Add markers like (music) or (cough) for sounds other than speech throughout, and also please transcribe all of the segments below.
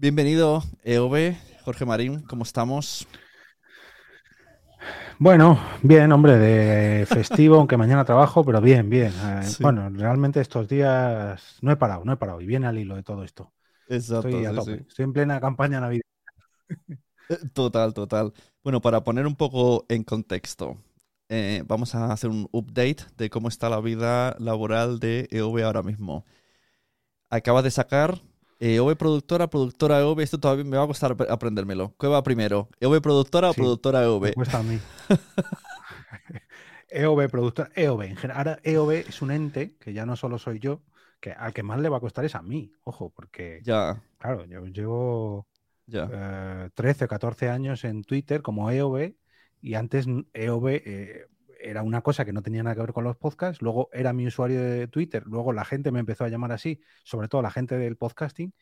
Bienvenido, EOB, Jorge Marín, ¿cómo estamos? Bueno, bien, hombre, de festivo, aunque mañana trabajo, pero bien, bien. Eh, Sí. Bueno, realmente estos días no he parado, no he parado y viene al hilo de todo esto. Exacto, Estoy a sí, tope, sí. estoy en plena campaña navideña. Eh, Total, total. Bueno, para poner un poco en contexto, eh, vamos a hacer un update de cómo está la vida laboral de EOB ahora mismo. Acaba de sacar EOB productora, productora EOB. Esto todavía me va a costar ap- aprendérmelo. ¿Qué va primero? ¿EOB productora o Sí, productora Me EOB? cuesta a mí. (laughs) EOB, productor, EOB. En general, ahora EOB es un ente que ya no solo soy yo, que al que más le va a costar es a mí, ojo, porque, Ya, claro, yo llevo ya. eh, 13 o 14 años en Twitter como EOB y antes EOB eh, era una cosa que no tenía nada que ver con los podcasts, luego era mi usuario de Twitter, luego la gente me empezó a llamar así, sobre todo la gente del podcasting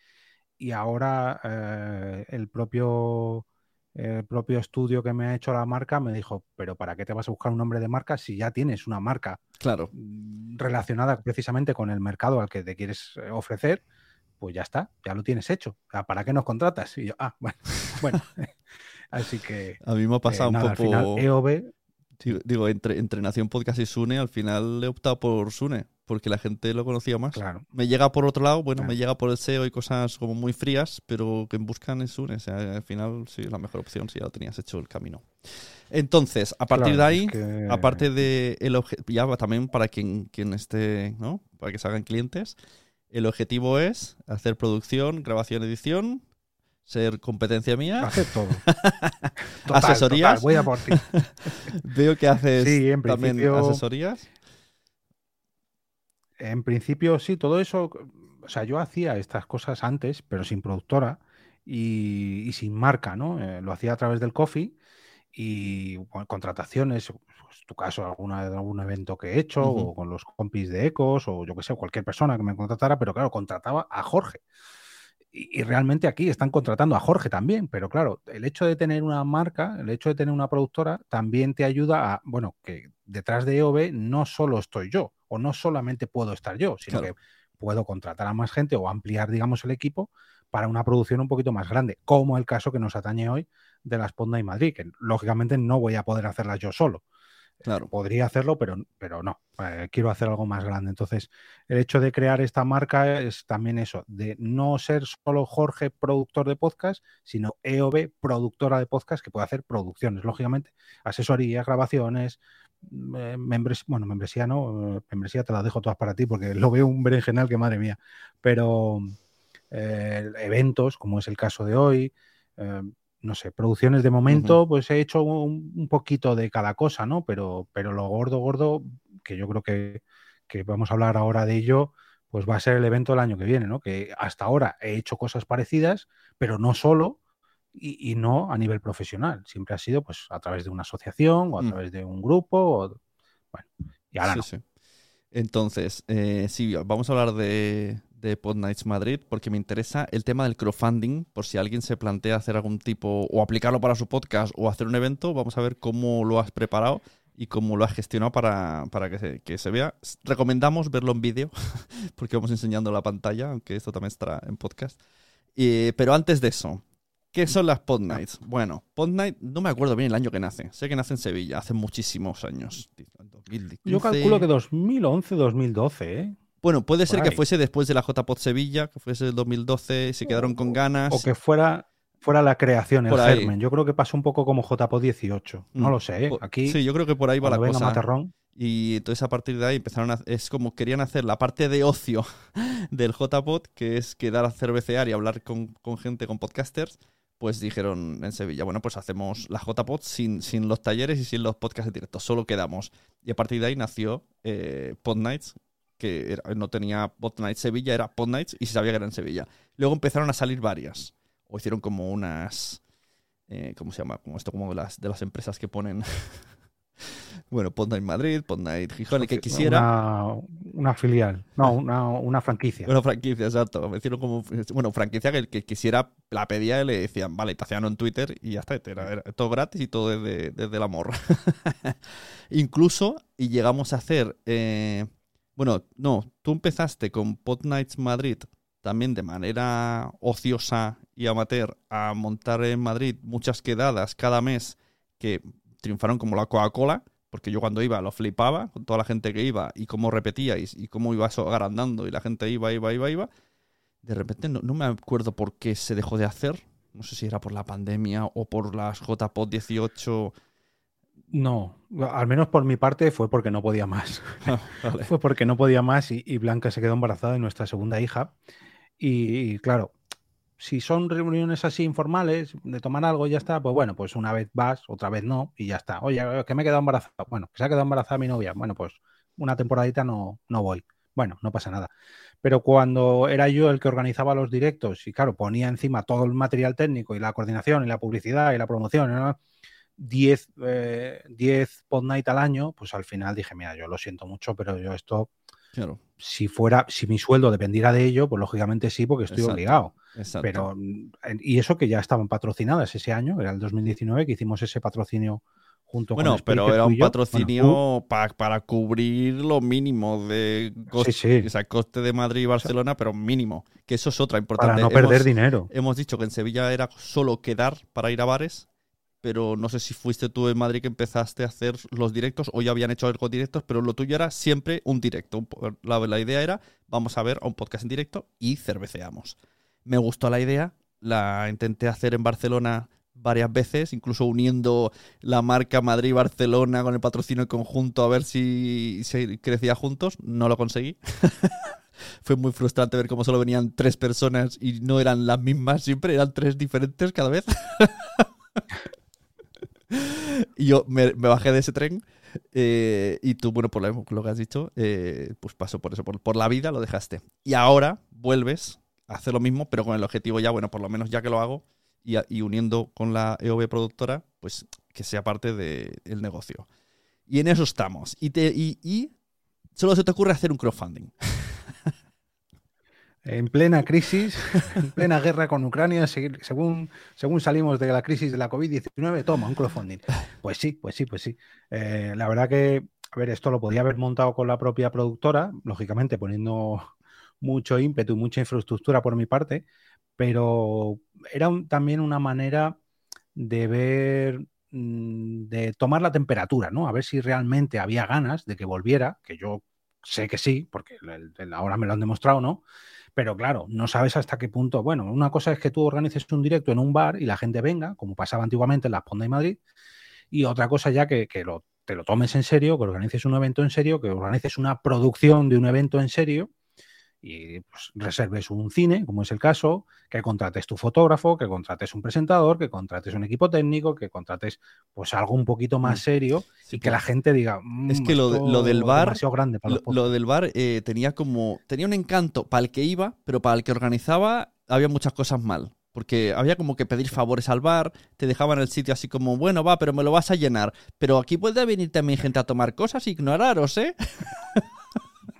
y ahora eh, el propio el propio estudio que me ha hecho la marca me dijo, pero ¿para qué te vas a buscar un nombre de marca si ya tienes una marca Claro. mm, relacionada precisamente con el mercado al que te quieres eh, ofrecer? Pues ya está, ya lo tienes hecho. Ah, ¿Para qué nos contratas? Y yo, ah, bueno, (laughs) bueno. (laughs) Así que A mí me ha eh, pasado nada, un al poco. final EOB, Digo, entre, entre Nación Podcast y Sune, al final he optado por Sune, porque la gente lo conocía más. claro, Me llega por otro lado, bueno, Claro. me llega por el SEO y cosas como muy frías, pero que buscan es Sune. O sea, al final sí, la mejor opción si ya lo tenías hecho el camino. Entonces, a partir claro, de ahí, es que- aparte de el obje- ya también para quien, quien esté, ¿no? Para que se hagan clientes, el objetivo es hacer producción, grabación, edición, ser competencia mía. hacer todo. (laughs) ¿Asesorías? total, voy a por ti. (laughs) Veo que haces Sí, en también principio- asesorías. En principio, sí, todo eso. O sea, yo hacía estas cosas antes, pero sin productora y, y sin marca, ¿no? Eh, lo hacía a través del coffee y bueno, contrataciones, pues, tu caso, alguna, algún evento que he hecho, o con los compis de Ecos, o yo que sé, cualquier persona que me contratara, pero claro, contrataba a Jorge. Y, y realmente aquí están contratando a Jorge también, pero claro, el hecho de tener una marca, el hecho de tener una productora, también te ayuda a, bueno, que detrás de EOB no solo estoy yo, o no solamente puedo estar yo, sino Claro. que puedo contratar a más gente o ampliar, digamos, el equipo para una producción un poquito más grande, como el caso que nos atañe hoy de la Sponda y Madrid, que lógicamente no voy a poder hacerlas yo solo. Podría hacerlo, pero, pero no. Eh, quiero hacer algo más grande. Entonces, el hecho de crear esta marca es también eso, de no ser solo Jorge productor de podcast, sino EOB productora de podcast que puede hacer producciones, lógicamente, asesorías, grabaciones, mm, eh, membres, bueno, membresía no, eh, membresía te la dejo todas para ti porque (laughs) lo veo un berenjenal que madre mía, pero eh, eventos, como es el caso de hoy, no sé, producciones de momento, pues he hecho un, un poquito de cada cosa, ¿no? Pero, pero lo gordo, gordo, que yo creo que, que vamos a hablar ahora de ello, pues va a ser el evento del año que viene, ¿no? Que hasta ahora he hecho cosas parecidas, pero no solo y, y no a nivel profesional. Siempre ha sido pues a través de una asociación o a Mm. través de un grupo. O, bueno, y ahora Sí, no. sí. Entonces, eh, sí, vamos a hablar de, de Pod Nights Madrid porque me interesa el tema del crowdfunding, por si alguien se plantea hacer algún tipo o aplicarlo para su podcast o hacer un evento, vamos a ver cómo lo has preparado y cómo lo has gestionado para, para que, se, que se vea. Recomendamos verlo en vídeo (laughs) porque vamos enseñando la pantalla, aunque esto también estará en podcast. Pero antes de eso, ¿Qué son las Pod Nights? Bueno, Pod Night, no me acuerdo bien el año que nace. Sé que nace en Sevilla, hace muchísimos años. 2015. Yo calculo que 2011, 2012, ¿eh? Bueno, puede ser que fuese después de la JPod Sevilla, que fuese el 2012, se quedaron con ganas. O que fuera, fuera la creación, el germen. Yo creo que pasó un poco como JPO 18. No Mm. lo sé, ¿eh? Aquí, Sí, yo creo que por ahí va la cosa. Materrón, Y entonces a partir de ahí empezaron a... Es como querían hacer la parte de ocio (laughs) del JPod, que es quedar a cervecear y hablar con, con gente, con podcasters. Pues dijeron en Sevilla, bueno, pues hacemos la JPod sin, sin los talleres y sin los podcasts en directo, solo quedamos. Y a partir de ahí nació eh, Pod Nights, que era- no tenía Nights Sevilla, era Pod Nights y se sabía que era en Sevilla. Luego empezaron a salir varias, o hicieron como unas... eh, ¿Cómo se llama? Como esto, como de las, de las empresas que ponen... (laughs) bueno, Pod Night Madrid, Pod Night Gijón, el que quisiera. Una, una filial. No, (laughs) una, una franquicia. Una franquicia, exacto. Me hicieron como, bueno, franquicia que el que quisiera la pedía y le decían, vale, te hacían en Twitter y ya está. Era, era todo gratis y todo desde, desde el amor. (laughs) Incluso, y llegamos a hacer, eh, bueno, no, tú empezaste con Pod Nights Madrid también de manera ociosa y amateur a montar en Madrid muchas quedadas cada mes que triunfaron como la Coca-Cola, porque yo cuando iba lo flipaba con toda la gente que iba y cómo repetíais y cómo iba eso agrandando y la gente iba, iba, iba, iba. De repente no, no me acuerdo por qué se dejó de hacer. No sé si era por la pandemia o por las JPod 18. No, al menos por mi parte fue porque no podía más. (laughs) Vale. Fue porque no podía más y, y Blanca se quedó embarazada de nuestra segunda hija. Y, y claro, si son reuniones así informales, de tomar algo y ya está, pues bueno, pues una vez vas, otra vez no, y ya está. Oye, que me he quedado embarazada. Bueno, que se ha quedado embarazada mi novia. Bueno, pues una temporadita no, no voy. Bueno, no pasa nada. Pero cuando era yo el que organizaba los directos y claro, ponía encima todo el material técnico y la coordinación y la publicidad y la promoción, ¿no? 10 eh, 10 pod night al año, pues al final dije, mira, yo lo siento mucho, pero yo esto, Claro, si fuera, si mi sueldo dependiera de ello, pues lógicamente sí, porque estoy Exacto. obligado. exacto. Pero, y eso que ya estaban patrocinadas ese año, era el 2019 que hicimos ese patrocinio junto bueno, con pero era un. Bueno, patrocinio pa- para cubrir lo mínimo de coste, Sí, sí. o sea, coste de Madrid y Barcelona, pero mínimo. Que eso es otra importante. para no perder Hemos- dinero. Hemos dicho que en Sevilla era solo quedar para ir a bares, pero no sé si fuiste tú en Madrid que empezaste a hacer los directos o ya habían hecho algo directos, pero lo tuyo era siempre un directo. La, idea era, vamos a ver a un podcast en directo y cerveceamos. Me gustó la idea, la intenté hacer en Barcelona varias veces, incluso uniendo la marca Madrid-Barcelona con el patrocinio conjunto a ver si crecía juntos. No lo conseguí. (laughs) Fue muy frustrante ver cómo solo venían tres personas y no eran las mismas siempre, eran tres diferentes cada vez. (laughs) y yo me, bajé de ese tren eh, y tú, bueno, por lo, que has dicho, eh, pues pasó por eso, por, la vida lo dejaste. Y ahora vuelves a hacer lo mismo, pero con el objetivo ya, bueno, por lo menos ya que lo hago y, y uniendo con la EOB productora, pues que sea parte del negocio. Y en eso estamos. Y, te, y solo se te ocurre hacer un crowdfunding. (laughs) En plena crisis, en plena guerra con Ucrania, según, según salimos de la crisis de la COVID-19, toma, un crowdfunding. Pues sí, pues sí, pues sí. Eh, la verdad que, a ver, esto lo podía haber montado con la propia productora, lógicamente poniendo mucho ímpetu mucha infraestructura por mi parte, pero era también una manera de ver, mm, de tomar la temperatura, ¿no? A ver si realmente había ganas de que volviera, que yo sé que sí, porque ahora me lo han demostrado, ¿no? Pero claro, no sabes hasta qué punto. Bueno, una cosa es que tú organices un directo en un bar y la gente venga, como pasaba antiguamente en la Ponda y Madrid, y otra cosa ya que, que lo, te lo tomes en serio, que organices un evento en serio, que organices una producción de un evento en serio y pues, reserves un cine, como es el caso, que contrates tu fotógrafo, que contrates un presentador, que contrates un equipo técnico, que contrates pues algo un poquito más Mm. serio Sí, y que la gente diga, Es "Mm, que lo lo del bar- demasiado grande para Lo, los podcasts". lo del bar eh, tenía como. Tenía un encanto para el que iba, pero para el que organizaba había muchas cosas mal. Porque había como que pedir favores al bar, te dejaban el sitio así como, bueno, va, pero me lo vas a llenar. Pero aquí puede venir también gente a tomar cosas e ignoraros, ¿eh? (laughs)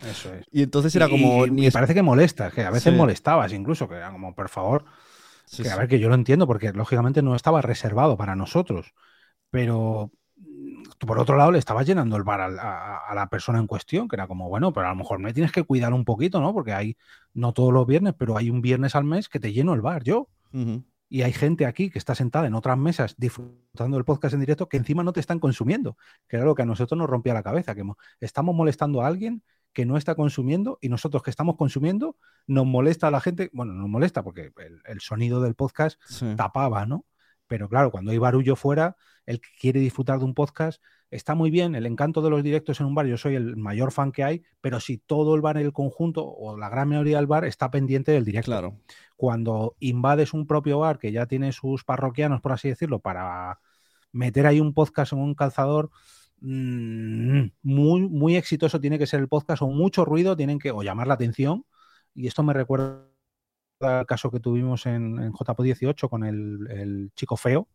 Eso es. Y entonces era como. Y, ni y es- parece que molesta, que a veces Sí. molestabas incluso, que era como, por favor, Sí, que a sí. ver, que yo lo entiendo, porque lógicamente no estaba reservado para nosotros, pero por otro lado le estabas llenando el bar a, a la persona en cuestión, que era como, bueno, pero a lo mejor me tienes que cuidar un poquito, ¿no? Porque hay, no todos los viernes, pero hay un viernes al mes que te lleno el bar yo. Y hay gente aquí que está sentada en otras mesas disfrutando del podcast en directo que encima no te están consumiendo, que era lo que a nosotros nos rompía la cabeza, que mo- estamos molestando a alguien que no está consumiendo y nosotros que estamos consumiendo nos molesta a la gente, bueno, nos molesta porque el, el sonido del podcast Sí. tapaba, ¿no? Pero claro, cuando hay barullo fuera, el que quiere disfrutar de un podcast está muy bien, el encanto de los directos en un bar, yo soy el mayor fan que hay, pero si todo el bar en el conjunto o la gran mayoría del bar está pendiente del directo Claro. cuando invades un propio bar que ya tiene sus parroquianos, por así decirlo, para meter ahí un podcast en un calzador, mm, muy, muy exitoso tiene que ser el podcast o mucho ruido tienen que o llamar la atención. Y esto me recuerda al caso que tuvimos en, en JPO18 con el, el chico feo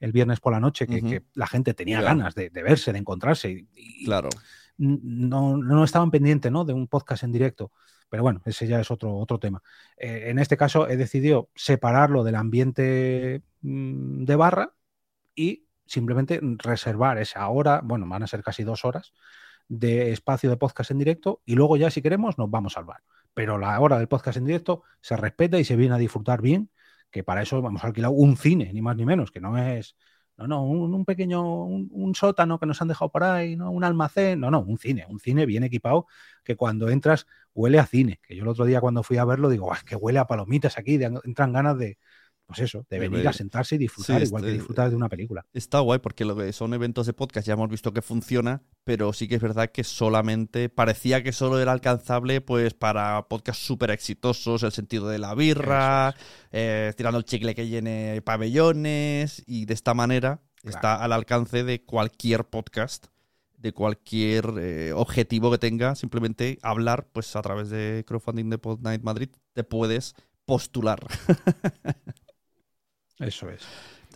el viernes por la noche, que, la gente tenía ganas de, de verse, de encontrarse. Y, y- Claro. no, no estaban pendientes ¿no? de un podcast en directo. Pero bueno, ese ya es otro, otro tema. Eh, en este caso he decidido separarlo del ambiente mm, de barra y simplemente reservar esa hora, bueno, van a ser casi dos horas de espacio de podcast en directo y luego ya si queremos nos vamos al bar. Pero la hora del podcast en directo se respeta y se viene a disfrutar bien, que para eso vamos a alquilar un cine, ni más ni menos, que no es no, no, un, pequeño, un, sótano que nos han dejado por ahí, ¿no? Un almacén, no, no, un cine, un cine bien equipado que cuando entras huele a cine. Que yo el otro día cuando fui a verlo digo, "Guau, es que huele a palomitas aquí, entran ganas de, pues eso, de venir a sentarse y disfrutar, Sí, igual que este- disfrutar de una película. Está guay porque lo que son eventos de podcast ya hemos visto que funciona, pero sí que es verdad que solamente parecía que solo era alcanzable pues para podcasts súper exitosos, el sentido de la birra, eh, tirando el chicle que llene pabellones y de esta manera está al alcance de cualquier podcast, de cualquier eh, objetivo que tenga, simplemente hablar pues a través de crowdfunding de Pod Night Madrid te puedes postular. (laughs) Eso es.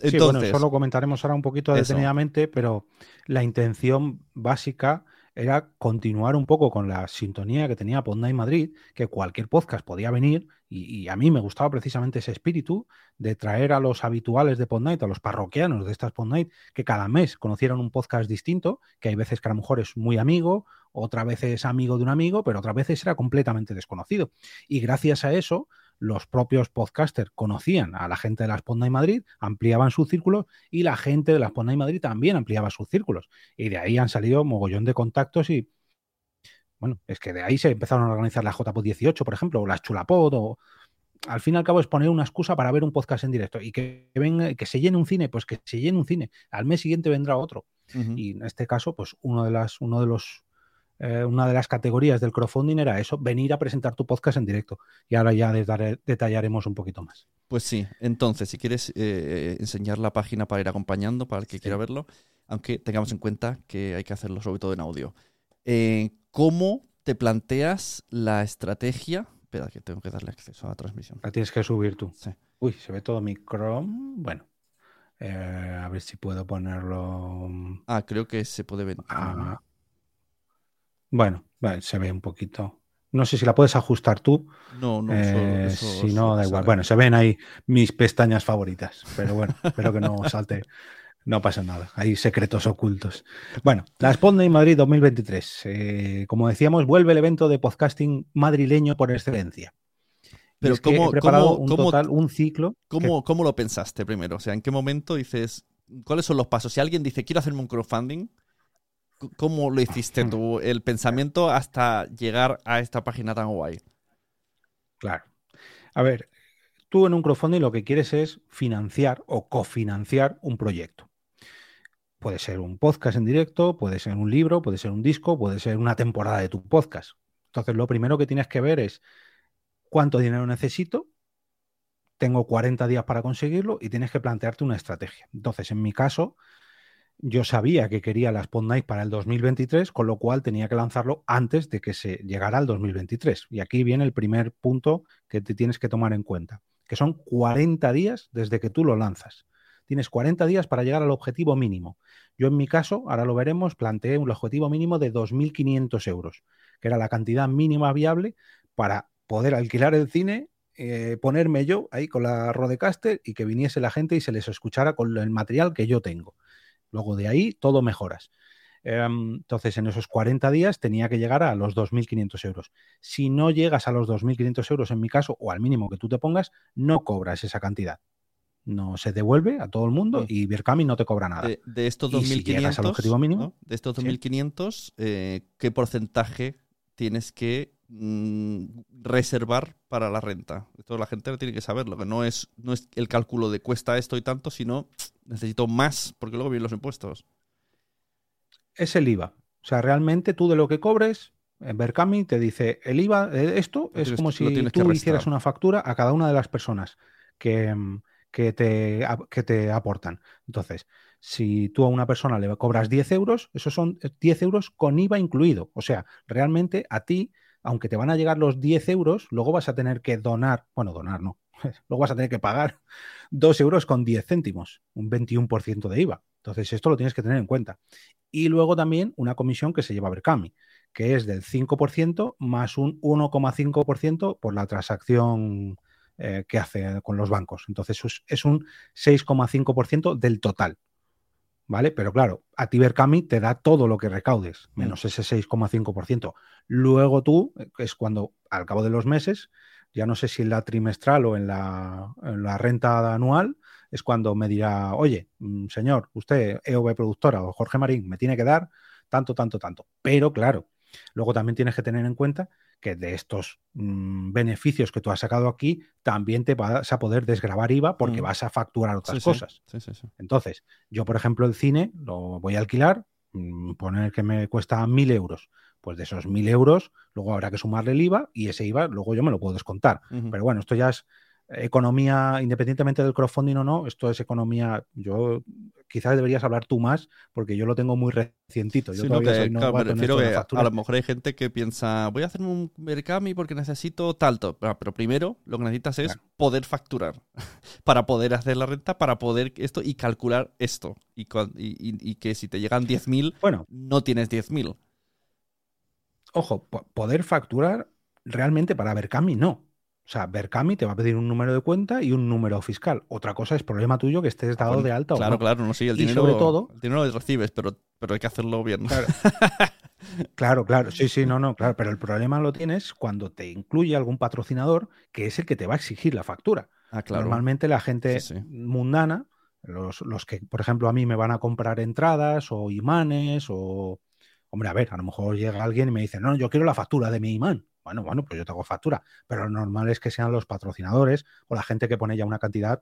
Entonces, sí, bueno, eso lo comentaremos ahora un poquito Eso. detenidamente, pero la intención básica era continuar un poco con la sintonía que tenía Podnight Madrid, que cualquier podcast podía venir, y, y a mí me gustaba precisamente ese espíritu de traer a los habituales de Podnight, a los parroquianos de estas Podnight, que cada mes conocieran un podcast distinto, que hay veces que a lo mejor es muy amigo, otra vez es amigo de un amigo, pero otras veces era completamente desconocido. Y gracias a eso, los propios podcasters conocían a la gente de las Podnight Madrid, ampliaban sus círculos y la gente de las Podnight Madrid también ampliaba sus círculos. Y de ahí han salido mogollón de contactos y, bueno, es que de ahí se empezaron a organizar las JPod 18, por ejemplo, o las Chulapod, o al fin y al cabo es poner una excusa para ver un podcast en directo y que, venga, que se llene un cine, pues que se llene un cine. Al mes siguiente vendrá otro. Y en este caso, pues uno de las, uno de los, eh, una de las categorías del crowdfunding era eso, venir a presentar tu podcast en directo. Y ahora ya detallaremos un poquito más. Pues sí, entonces, si quieres eh, enseñar la página para ir acompañando, para el que quiera verlo, aunque tengamos en cuenta que hay que hacerlo sobre todo en audio. Eh, ¿Cómo te planteas la estrategia? Espera, que tengo que darle acceso a la transmisión. La tienes que subir tú. Sí. Uy, se ve todo mi Chrome. Bueno, eh, a ver si puedo ponerlo. Ah, creo que se puede ver. ah, bueno, se ve un poquito. No sé si la puedes ajustar tú. No, no, eh, eso- eso- si no, da igual. Bueno, se ven ahí mis pestañas favoritas. Pero bueno, (laughs) espero que no salte. No pasa nada. Hay secretos ocultos. Bueno, la Spotlight Madrid 2023. Eh, como decíamos, vuelve el evento de podcasting madrileño por excelencia. Pero ¿cómo- he preparado cómo- un total, un ciclo. ¿Cómo, ¿Cómo lo pensaste primero? O sea, ¿en qué momento dices, cuáles son los pasos? Si alguien dice, quiero hacerme un crowdfunding, ¿cómo lo hiciste tú? El pensamiento hasta llegar a esta página tan guay. Claro. A ver, tú en un crowdfunding lo que quieres es financiar o cofinanciar un proyecto. Puede ser un podcast en directo, puede ser un libro, puede ser un disco, puede ser una temporada de tu podcast. Entonces, lo primero que tienes que ver es cuánto dinero necesito, tengo 40 días para conseguirlo y tienes que plantearte una estrategia. Entonces, en mi caso, yo sabía que quería la Spot para el 2023, con lo cual tenía que lanzarlo antes de que se llegara al 2023. Y aquí viene el primer punto que te tienes que tomar en cuenta, que son 40 días desde que tú lo lanzas. tienes 40 días para llegar al objetivo mínimo. Yo en mi caso, ahora lo veremos, planteé un objetivo mínimo de 2.500 euros, que era la cantidad mínima viable para poder alquilar el cine, eh, ponerme yo ahí con la Rodecaster y que viniese la gente y se les escuchara con el material que yo tengo. Luego de ahí todo mejoras. Em, entonces, en esos 40 días tenía que llegar a los 2.500 euros. Si no llegas a los 2.500 euros en mi caso, o al mínimo que tú te pongas, no cobras esa cantidad. No se devuelve a todo el mundo y Berkami no te cobra nada. De, estos 2.500, objetivo mínimo, de estos 2.500, eh, ¿qué porcentaje tienes que mm, reservar para la renta? Esto la gente tiene que saberlo, que no es, no es el cálculo de cuesta esto y tanto, sino necesito más porque luego vienen los impuestos es el IVA. O sea, realmente tú de lo que cobres, en Berkami te dice el IVA, eh, esto es como si tú hicieras una factura a cada una de las personas que, mm, que, te, que te aportan. Entonces, si tú a una persona le cobras 10 euros, esos son 10 euros con IVA incluido. O sea, realmente a ti, aunque te van a llegar los 10 euros, luego vas a tener que donar, bueno, donar no, (laughs) luego vas a tener que pagar (laughs) 2 euros con 10 céntimos, un 21% de IVA. Entonces, esto lo tienes que tener en cuenta. Y luego también una comisión que se lleva a Berkami, que es del 5% más un 1,5% por la transacción eh, que hace con los bancos. Entonces, es, un 6,5% del total. ¿Vale? Pero claro, a ti Berkami te da todo lo que recaudes, mm. menos ese 6,5%. Luego tú, eh, es cuando al cabo de los meses, ya no sé si en la trimestral o en la, en la renta anual, es cuando me dirá, oye, mm, señor, usted, EOB productora o Jorge Marín, me tiene que dar tanto, tanto, tanto. Pero claro, luego también tienes que tener en cuenta que de estos mm, beneficios que tú has sacado aquí, también te vas a poder desgravar IVA porque mm. vas a facturar otras cosas. Entonces, yo, por ejemplo, el cine lo voy a alquilar, poner que me cuesta mil euros. Pues de esos mil euros, luego habrá que sumarle el IVA y ese IVA luego yo me lo puedo descontar. Pero bueno, esto ya es economía, independientemente del crowdfunding o no, esto es economía. Yo quizás deberías hablar tú más, porque yo lo tengo muy recientito. Yo todavía me refiero que a lo mejor hay gente que piensa, voy a hacer un Mercami porque necesito tanto. Pero primero lo que necesitas es poder facturar (laughs) para poder hacer la renta, para poder esto y calcular esto. Y, y, que si te llegan 10.000, bueno, no tienes 10.000. Ojo, poder facturar realmente para Berkami no. O sea, Berkami te va a pedir un número de cuenta y un número fiscal. Otra cosa es problema tuyo que estés dado de alta claro, o no. Claro, no, sí, el dinero, sobre todo, el dinero lo recibes, pero, pero hay que hacerlo bien. (laughs) Claro. claro, sí, sí, no, no, claro. Pero el problema lo tienes cuando te incluye algún patrocinador que es el que te va a exigir la factura. Ah, claro. Normalmente la gente mundana, los, los que, por ejemplo, a mí me van a comprar entradas o imanes o... Hombre, a ver, a lo mejor llega alguien y me dice, no, yo quiero la factura de mi imán. Bueno, bueno, pues yo te hago factura, pero lo normal es que sean los patrocinadores o la gente que pone ya una cantidad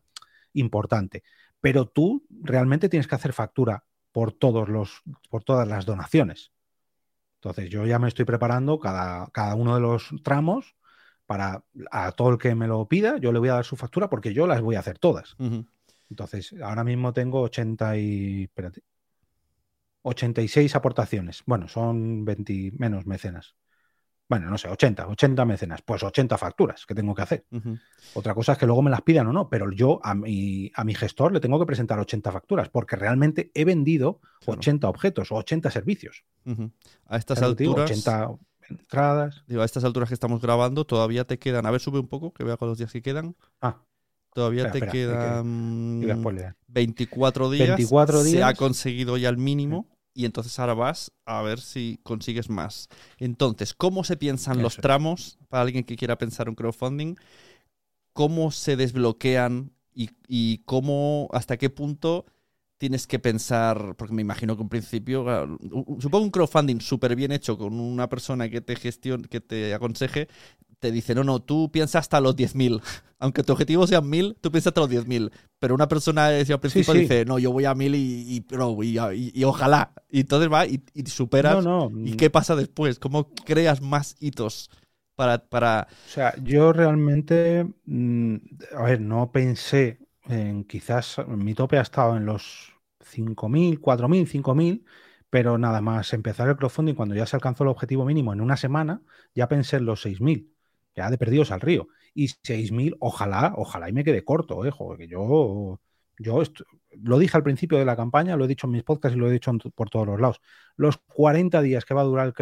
importante. Pero tú realmente tienes que hacer factura por todos los, por todas las donaciones. Entonces, yo ya me estoy preparando cada, cada uno de los tramos para a todo el que me lo pida, yo le voy a dar su factura porque yo las voy a hacer todas. Entonces, ahora mismo tengo 80 y, 86 aportaciones. Bueno, son 20 menos mecenas bueno, no sé, 80, 80 mecenas, pues 80 facturas que tengo que hacer. Otra cosa es que luego me las pidan o no, pero yo a mi, a mi gestor le tengo que presentar 80 facturas porque realmente he vendido 80 objetos o 80 servicios. A estas alturas... 80 entradas. Digo, a estas alturas que estamos grabando, todavía te quedan, a ver, sube un poco, que vea con los días que quedan. Ah. Todavía te quedan 24 días. 24 días. Se ha conseguido ya el mínimo y entonces ahora vas a ver si consigues más. Entonces, ¿cómo se piensan los tramos para alguien que quiera pensar un crowdfunding? ¿Cómo se desbloquean y, y, cómo, hasta qué punto tienes que pensar? Porque me imagino que en principio, supongo un crowdfunding súper bien hecho con una persona que te gestione, que te aconseje, te dice, no, no, tú piensas hasta los 10.000. (laughs) Aunque tu objetivo sea 1.000, tú piensas hasta los 10.000. Pero una persona al principio dice, no, yo voy a 1.000 y, y, ojalá. Y entonces va y, superas. ¿Y qué pasa después? ¿Cómo creas más hitos para, para... O sea, yo realmente, mm, a ver, no pensé en quizás, mi tope ha estado en los 5.000, 4.000, 5.000 pero nada más empezar el crowdfunding, cuando ya se alcanzó el objetivo mínimo en una semana, ya pensé en los 6.000 ya de perdidos al río. Y 6.000, ojalá, ojalá y me quede corto, eh, que yo, yo lo dije al principio de la campaña, lo he dicho en mis podcasts y lo he dicho por todos los lados. Los 40 días que va a durar el,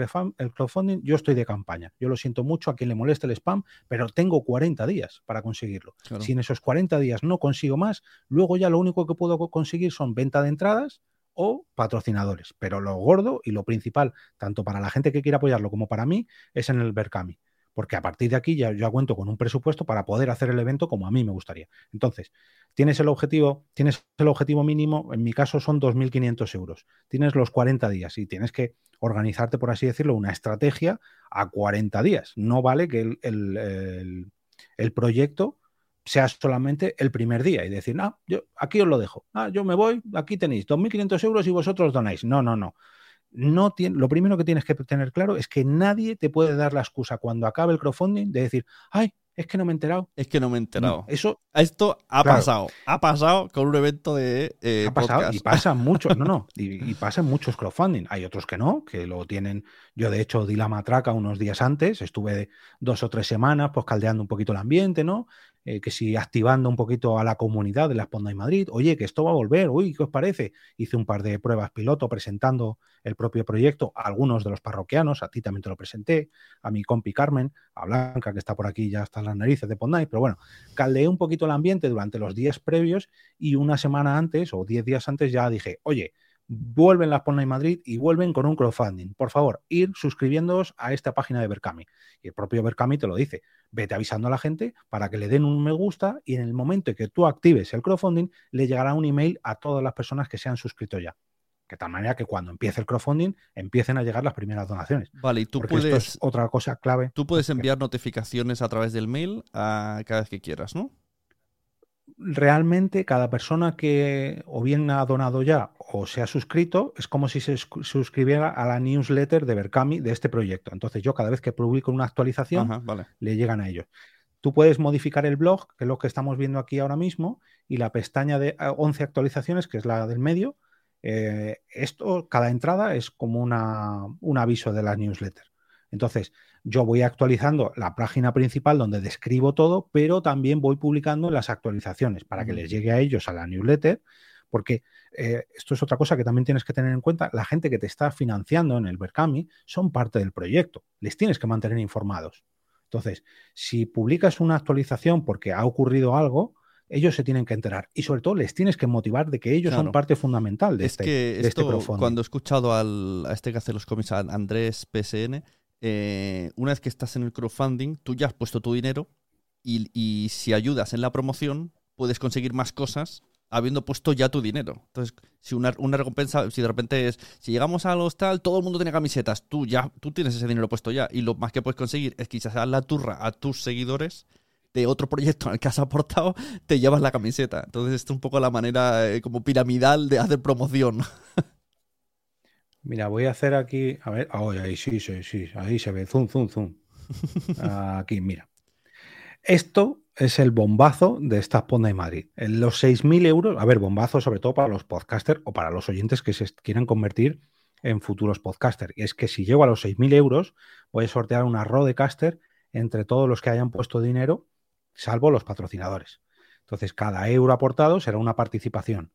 crowdfunding, yo estoy de campaña. Yo lo siento mucho a quien le moleste el spam, pero tengo 40 días para conseguirlo. Si en esos 40 días no consigo más, luego ya lo único que puedo conseguir son venta de entradas o patrocinadores. Pero lo gordo y lo principal, tanto para la gente que quiera apoyarlo como para mí, es en el Berkami porque a partir de aquí ya yo cuento con un presupuesto para poder hacer el evento como a mí me gustaría. Entonces, tienes el objetivo, tienes el objetivo mínimo, en mi caso son 2.500 euros. Tienes los 40 días y tienes que organizarte, por así decirlo, una estrategia a 40 días. No vale que el, proyecto sea solamente el primer día y decir, ah, yo aquí os lo dejo, ah, yo me voy, aquí tenéis 2.500 euros y vosotros donáis. No, no, no no lo primero que tienes que tener claro es que nadie te puede dar la excusa cuando acabe el crowdfunding de decir, ay, es que no me he enterado. Es que no me he enterado. eso, Esto ha pasado. Ha pasado con un evento de. Eh, ha pasado y pasa (laughs) muchos, no, no. Y, y pasa muchos crowdfunding. Hay otros que no, que lo tienen. Yo, de hecho, di la matraca unos días antes. Estuve dos o tres semanas, pues caldeando un poquito el ambiente, ¿no? Eh, que si activando un poquito a la comunidad de la Esponda y Madrid, oye, que esto va a volver, uy, ¿qué os parece? Hice un par de pruebas piloto presentando el propio proyecto a algunos de los parroquianos, a ti también te lo presenté, a mi compi Carmen, a Blanca, que está por aquí, ya están las narices de Pondai, pero bueno, caldeé un poquito el ambiente durante los días previos y una semana antes o diez días antes ya dije, oye, vuelven las Ponla Madrid y vuelven con un crowdfunding. Por favor, ir suscribiéndoos a esta página de Berkami. Y el propio Berkami te lo dice. Vete avisando a la gente para que le den un me gusta y en el momento en que tú actives el crowdfunding, le llegará un email a todas las personas que se han suscrito ya. De tal manera que cuando empiece el crowdfunding empiecen a llegar las primeras donaciones. Vale, y tú puedes. otra cosa clave. Tú puedes enviar notificaciones a través del mail a cada vez que quieras, ¿no? realmente cada persona que o bien ha donado ya o se ha suscrito es como si se suscribiera a la newsletter de Berkami de este proyecto. Entonces yo cada vez que publico una actualización le llegan a ellos. Tú puedes modificar el blog, que es lo que estamos viendo aquí ahora mismo, y la pestaña de 11 actualizaciones, que es la del medio. Eh, esto, cada entrada es como una, un aviso de la newsletter. Entonces, yo voy actualizando la página principal donde describo todo, pero también voy publicando las actualizaciones para que les llegue a ellos a la newsletter, porque eh, esto es otra cosa que también tienes que tener en cuenta. La gente que te está financiando en el Berkami son parte del proyecto, les tienes que mantener informados. Entonces, si publicas una actualización porque ha ocurrido algo, ellos se tienen que enterar. Y sobre todo les tienes que motivar de que ellos son parte fundamental de este, que este Cuando he escuchado al, a este que hace los cómics, a Andrés PSN, eh, una vez que estás en el crowdfunding, tú ya has puesto tu dinero y, si ayudas en la promoción, puedes conseguir más cosas habiendo puesto ya tu dinero. Entonces, si una, recompensa, si de repente es, si llegamos a los tal, todo el mundo tiene camisetas, tú ya, tú tienes ese dinero puesto ya, y lo más que puedes conseguir es quizás dar la turra a tus seguidores de otro proyecto al que has aportado, te llevas la camiseta. Entonces, esto es un poco la manera eh, como piramidal de hacer promoción. Mira, voy a hacer aquí. A ver, oh, ahí sí, sí, sí, ahí se ve. Zoom, zoom, zoom. Aquí, mira. Esto es el bombazo de esta Ponda de Madrid. Los 6.000 euros, a ver, bombazo sobre todo para los podcasters o para los oyentes que se quieran convertir en futuros podcasters. Y es que si llego a los 6.000 euros, voy a sortear una Rodecaster entre todos los que hayan puesto dinero, salvo los patrocinadores. Entonces, cada euro aportado será una participación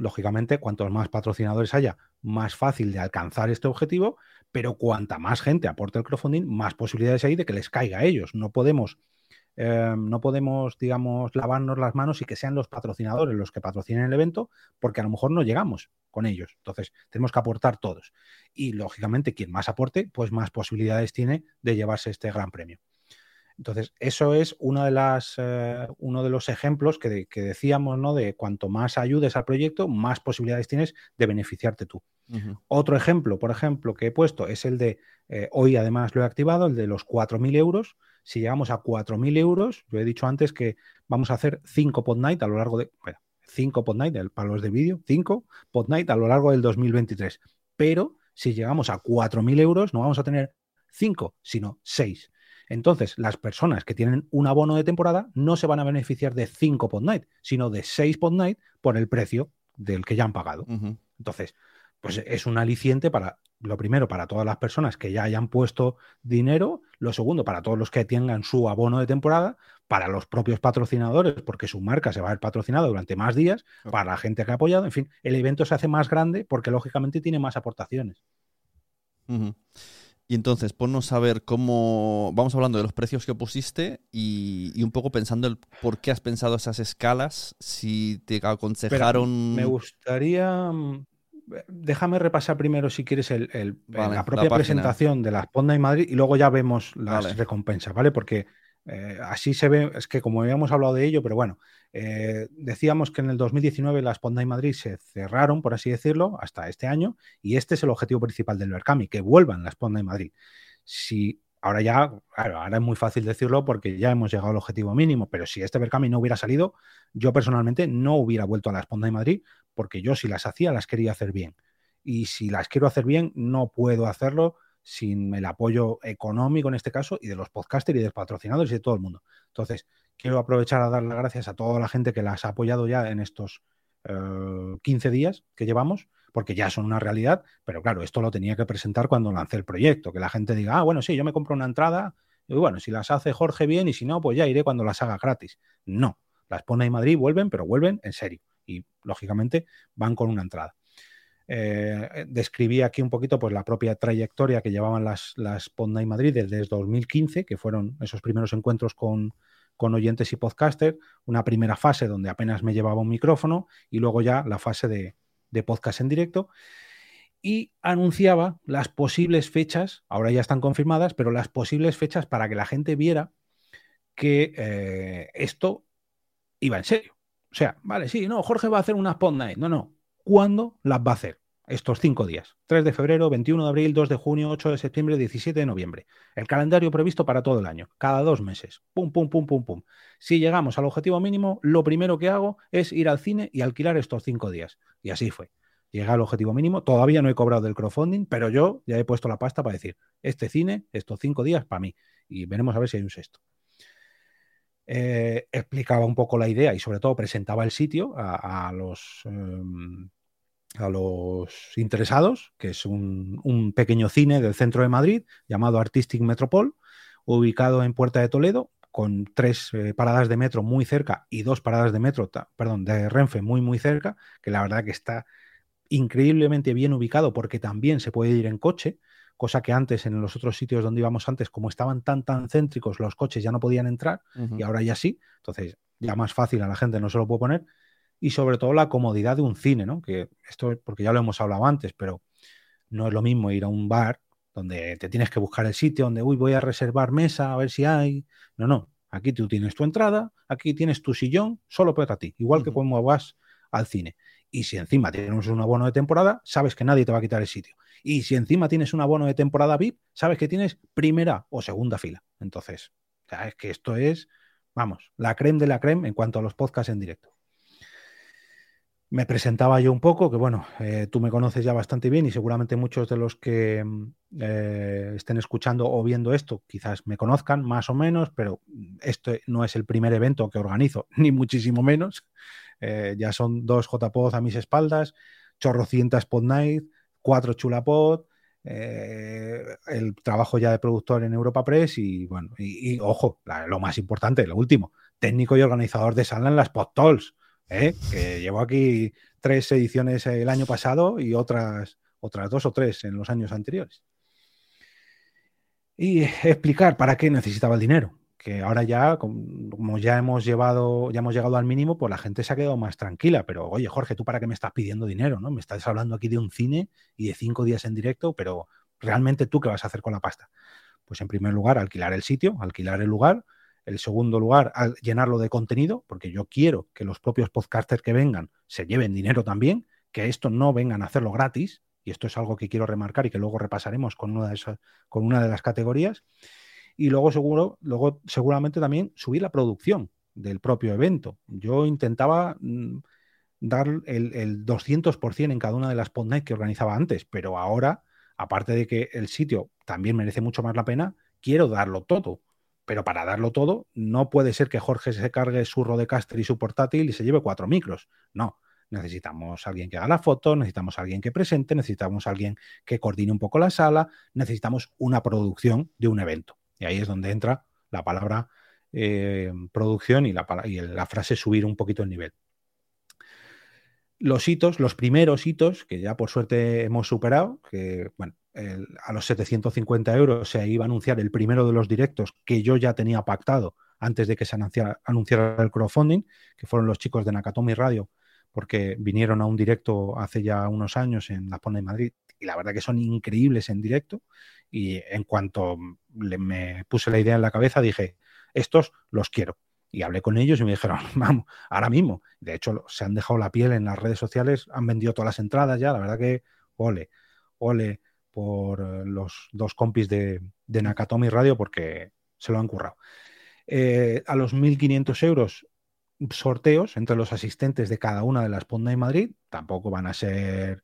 lógicamente, cuantos más patrocinadores haya, más fácil de alcanzar este objetivo, pero cuanta más gente aporte el crowdfunding, más posibilidades hay de que les caiga a ellos. No podemos, eh, no podemos, digamos, lavarnos las manos y que sean los patrocinadores los que patrocinen el evento, porque a lo mejor no llegamos con ellos. Entonces, tenemos que aportar todos. Y, lógicamente, quien más aporte, pues más posibilidades tiene de llevarse este gran premio. Entonces, eso es una de las, eh, uno de los ejemplos que, decíamos, ¿no? De cuanto más ayudes al proyecto, más posibilidades tienes de beneficiarte tú. Otro ejemplo, por ejemplo, que he puesto es el de, eh, hoy además lo he activado, el de los 4.000 euros. Si llegamos a 4.000 euros, yo he dicho antes que vamos a hacer 5 pod night a lo largo de, bueno, 5 pod night, para los de vídeo, 5 pod night a lo largo del 2023. Pero si llegamos a 4.000 euros, no vamos a tener 5, sino 6. Entonces, las personas que tienen un abono de temporada no se van a beneficiar de 5 pod night, sino de 6 pod night por el precio del que ya han pagado. Entonces, pues es un aliciente para lo primero, para todas las personas que ya hayan puesto dinero, lo segundo, para todos los que tengan su abono de temporada, para los propios patrocinadores, porque su marca se va a ver patrocinada durante más días, para la gente que ha apoyado, en fin, el evento se hace más grande porque lógicamente tiene más aportaciones. Y entonces, ponnos a ver cómo. Vamos hablando de los precios que pusiste y, un poco pensando el por qué has pensado esas escalas, si te aconsejaron. me gustaría. Mm, déjame repasar primero, si quieres, el, la propia presentación de la Sponda en Madrid y luego ya vemos las recompensas, ¿vale? Porque eh, así se ve, es que como habíamos hablado de ello, pero bueno, eh, decíamos que en el 2019 las Ponda y Madrid se cerraron, por así decirlo, hasta este año, y este es el objetivo principal del Berkami, que vuelvan las Ponda y Madrid. Si ahora ya, claro, ahora es muy fácil decirlo porque ya hemos llegado al objetivo mínimo, pero si este Berkami no hubiera salido, yo personalmente no hubiera vuelto a las Ponda y Madrid, porque yo si las hacía las quería hacer bien. Y si las quiero hacer bien, no puedo hacerlo sin el apoyo económico en este caso y de los podcasters y de los patrocinadores y de todo el mundo. Entonces, quiero aprovechar a dar las gracias a toda la gente que las ha apoyado ya en estos 15 eh, días que llevamos, porque ya son una realidad, pero claro, esto lo tenía que presentar cuando lancé el proyecto, que la gente diga, ah, bueno, sí, yo me compro una entrada, y bueno, si las hace Jorge bien y si no, pues ya iré cuando las haga gratis. No, las pone en Madrid, vuelven, pero vuelven en serio y lógicamente van con una entrada. Eh, describí aquí un poquito pues, la propia trayectoria que llevaban las, las y Madrid desde 2015, que fueron esos primeros encuentros con, con oyentes y podcasters, una primera fase donde apenas me llevaba un micrófono y luego ya la fase de, de podcast en directo. Y anunciaba las posibles fechas, ahora ya están confirmadas, pero las posibles fechas para que la gente viera que eh, esto iba en serio. O sea, vale, sí, no, Jorge va a hacer una Pod Night. No, no. ¿Cuándo las va a hacer? Estos cinco días. 3 de febrero, 21 de abril, 2 de junio, 8 de septiembre, 17 de noviembre. El calendario previsto para todo el año, cada dos meses. Pum, pum, pum, pum, pum. Si llegamos al objetivo mínimo, lo primero que hago es ir al cine y alquilar estos cinco días. Y así fue. Llegué al objetivo mínimo. Todavía no he cobrado del crowdfunding, pero yo ya he puesto la pasta para decir, este cine, estos cinco días para mí. Y veremos a ver si hay un sexto. Eh, explicaba un poco la idea y sobre todo presentaba el sitio a, los... Em, a los interesados, que es un, pequeño cine del centro de Madrid llamado Artistic Metropol, ubicado en Puerta de Toledo, con tres eh, paradas de metro muy cerca y dos paradas de metro, perdón, de Renfe muy, muy cerca, que la verdad que está increíblemente bien ubicado porque también se puede ir en coche, cosa que antes en los otros sitios donde íbamos antes, como estaban tan, tan céntricos, los coches ya no podían entrar y ahora ya sí, entonces ya más fácil a la gente no se lo puede poner y sobre todo la comodidad de un cine, ¿no? Que esto, porque ya lo hemos hablado antes, pero no es lo mismo ir a un bar donde te tienes que buscar el sitio, donde, uy, voy a reservar mesa, a ver si hay. No, no. Aquí tú tienes tu entrada, aquí tienes tu sillón, solo para ti, igual que cuando vas al cine. Y si encima tienes un abono de temporada, sabes que nadie te va a quitar el sitio. Y si encima tienes un abono de temporada VIP, sabes que tienes primera o segunda fila. Entonces, es que esto es, vamos, la creme de la creme en cuanto a los podcasts en directo me presentaba yo un poco, que bueno, eh, tú me conoces ya bastante bien y seguramente muchos de los que mm, eh, estén escuchando o viendo esto quizás me conozcan más o menos, pero este no es el primer evento que organizo, (laughs) ni muchísimo menos. Eh, ya son dos JPod a mis espaldas, chorrocientas Pod Night, cuatro Chulapod, el trabajo ya de productor en Europa Press y bueno, y, ojo, lo más importante, lo último, técnico y organizador de sala en las Pod ¿eh? que llevo aquí tres ediciones el año pasado y otras, otras dos o tres en los años anteriores. Y explicar para qué necesitaba el dinero. Que ahora ya, como ya hemos llevado, ya hemos llegado al mínimo, pues la gente se ha quedado más tranquila. Pero, oye, Jorge, ¿tú para qué me estás pidiendo dinero? ¿no? Me estás hablando aquí de un cine y de cinco días en directo, pero realmente tú qué vas a hacer con la pasta. Pues en primer lugar, alquilar el sitio, alquilar el lugar, el segundo lugar, al llenarlo de contenido, porque yo quiero que los propios podcasters que vengan se lleven dinero también, que esto no vengan a hacerlo gratis, y esto es algo que quiero remarcar y que luego repasaremos con una de, esas, con una de las categorías. Y luego, seguro, luego seguramente también subir la producción del propio evento. Yo intentaba mm, dar el, el 200% en cada una de las podnights que organizaba antes, pero ahora, aparte de que el sitio también merece mucho más la pena, quiero darlo todo pero para darlo todo, no puede ser que Jorge se cargue su Rodecaster y su portátil y se lleve cuatro micros. No, necesitamos alguien que haga la foto, necesitamos alguien que presente, necesitamos alguien que coordine un poco la sala, necesitamos una producción de un evento. Y ahí es donde entra la palabra eh, producción y la, y la frase subir un poquito el nivel. Los hitos, los primeros hitos, que ya por suerte hemos superado, que bueno, a los 750 euros se iba a anunciar el primero de los directos que yo ya tenía pactado antes de que se anunciara, el crowdfunding, que fueron los chicos de Nakatomi Radio, porque vinieron a un directo hace ya unos años en la Pona de Madrid y la verdad que son increíbles en directo. Y en cuanto me puse la idea en la cabeza, dije, estos los quiero. Y hablé con ellos y me dijeron, (laughs) vamos, ahora mismo. De hecho, se han dejado la piel en las redes sociales, han vendido todas las entradas ya. La verdad que, ole, ole por eh, los dos compis de, de Nakatomi Radio porque se lo han currado. Eh, a los 1.500 euros sorteos entre los asistentes de cada una de las Ponda y Madrid. Tampoco van a ser,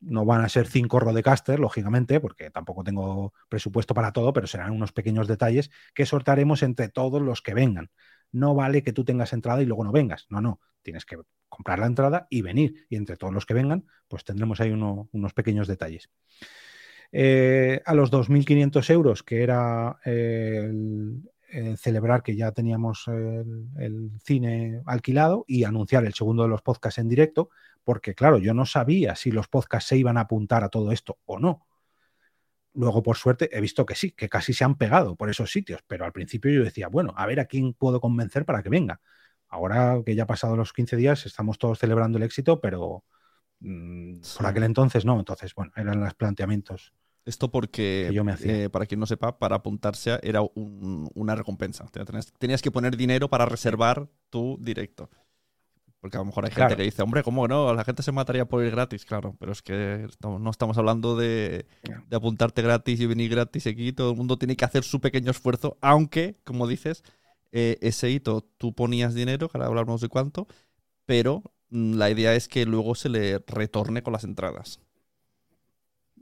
no van a ser cinco Rodecaster, lógicamente, porque tampoco tengo presupuesto para todo, pero serán unos pequeños detalles que sortaremos entre todos los que vengan. No vale que tú tengas entrada y luego no vengas. No, no. Tienes que comprar la entrada y venir. Y entre todos los que vengan, pues tendremos ahí unos pequeños detalles. Eh, a los 2.500 euros, que era el, celebrar que ya teníamos el, cine alquilado y anunciar el segundo de los podcasts en directo, porque claro, yo no sabía si los podcasts se iban a apuntar a todo esto o no. Luego, por suerte, he visto que sí, que casi se han pegado por esos sitios, pero al principio yo decía, bueno, a ver a quién puedo convencer para que venga. Ahora que ya ha pasado los 15 días, estamos todos celebrando el éxito, pero mm, por aquel entonces no. Entonces, bueno, eran los planteamientos esto porque, eh, para quien no sepa, para apuntarse era una recompensa. Tenías, que poner dinero para reservar tu directo. Porque a lo mejor hay gente que dice, hombre, ¿cómo no? La gente se mataría por ir gratis, claro. Pero es que no estamos hablando de, apuntarte gratis y venir gratis aquí. Todo el mundo tiene que hacer su pequeño esfuerzo, aunque, como dices, eh, ese hito tú ponías dinero, que ahora hablamos de cuánto, pero mm, la idea es que luego se le retorne con las entradas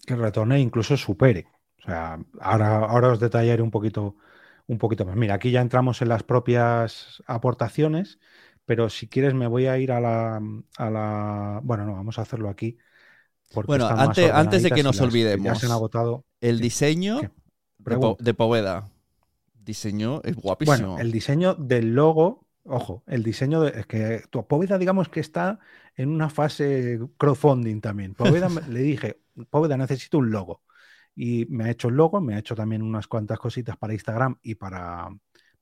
que retorne e incluso supere. O sea, ahora, ahora os detallaré un poquito, un poquito más. Mira, aquí ya entramos en las propias aportaciones, pero si quieres me voy a ir a la, a la... bueno, no, vamos a hacerlo aquí. Bueno, antes, antes de que nos olvidemos, ya se han agotado. El diseño de, de, Poveda. Diseño es guapísimo. Bueno, el diseño del logo, ojo, el diseño de, es que tu Poveda digamos que está en una fase crowdfunding también. Poveda le dije, Poveda, necesito un logo. Y me ha hecho el logo, me ha hecho también unas cuantas cositas para Instagram y para,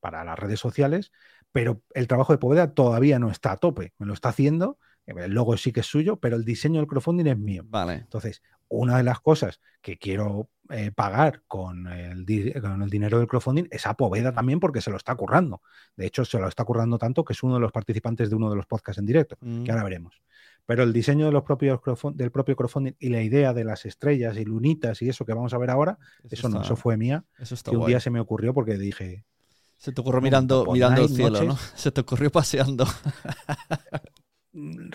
para las redes sociales, pero el trabajo de Poveda todavía no está a tope. Me lo está haciendo, el logo sí que es suyo, pero el diseño del crowdfunding es mío. Vale. Entonces, una de las cosas que quiero eh, pagar con el, con el, dinero del crowdfunding es a Poveda también porque se lo está currando. De hecho, se lo está currando tanto que es uno de los participantes de uno de los podcasts en directo, que mm. ahora veremos. Pero el diseño de los propios del propio crowdfunding y la idea de las estrellas y lunitas y eso que vamos a ver ahora, eso, no, eso fue mía. Eso que un día se me ocurrió porque dije. Se te ocurrió mirando, mirando el cielo, ¿no? (laughs) Se te ocurrió paseando. (laughs)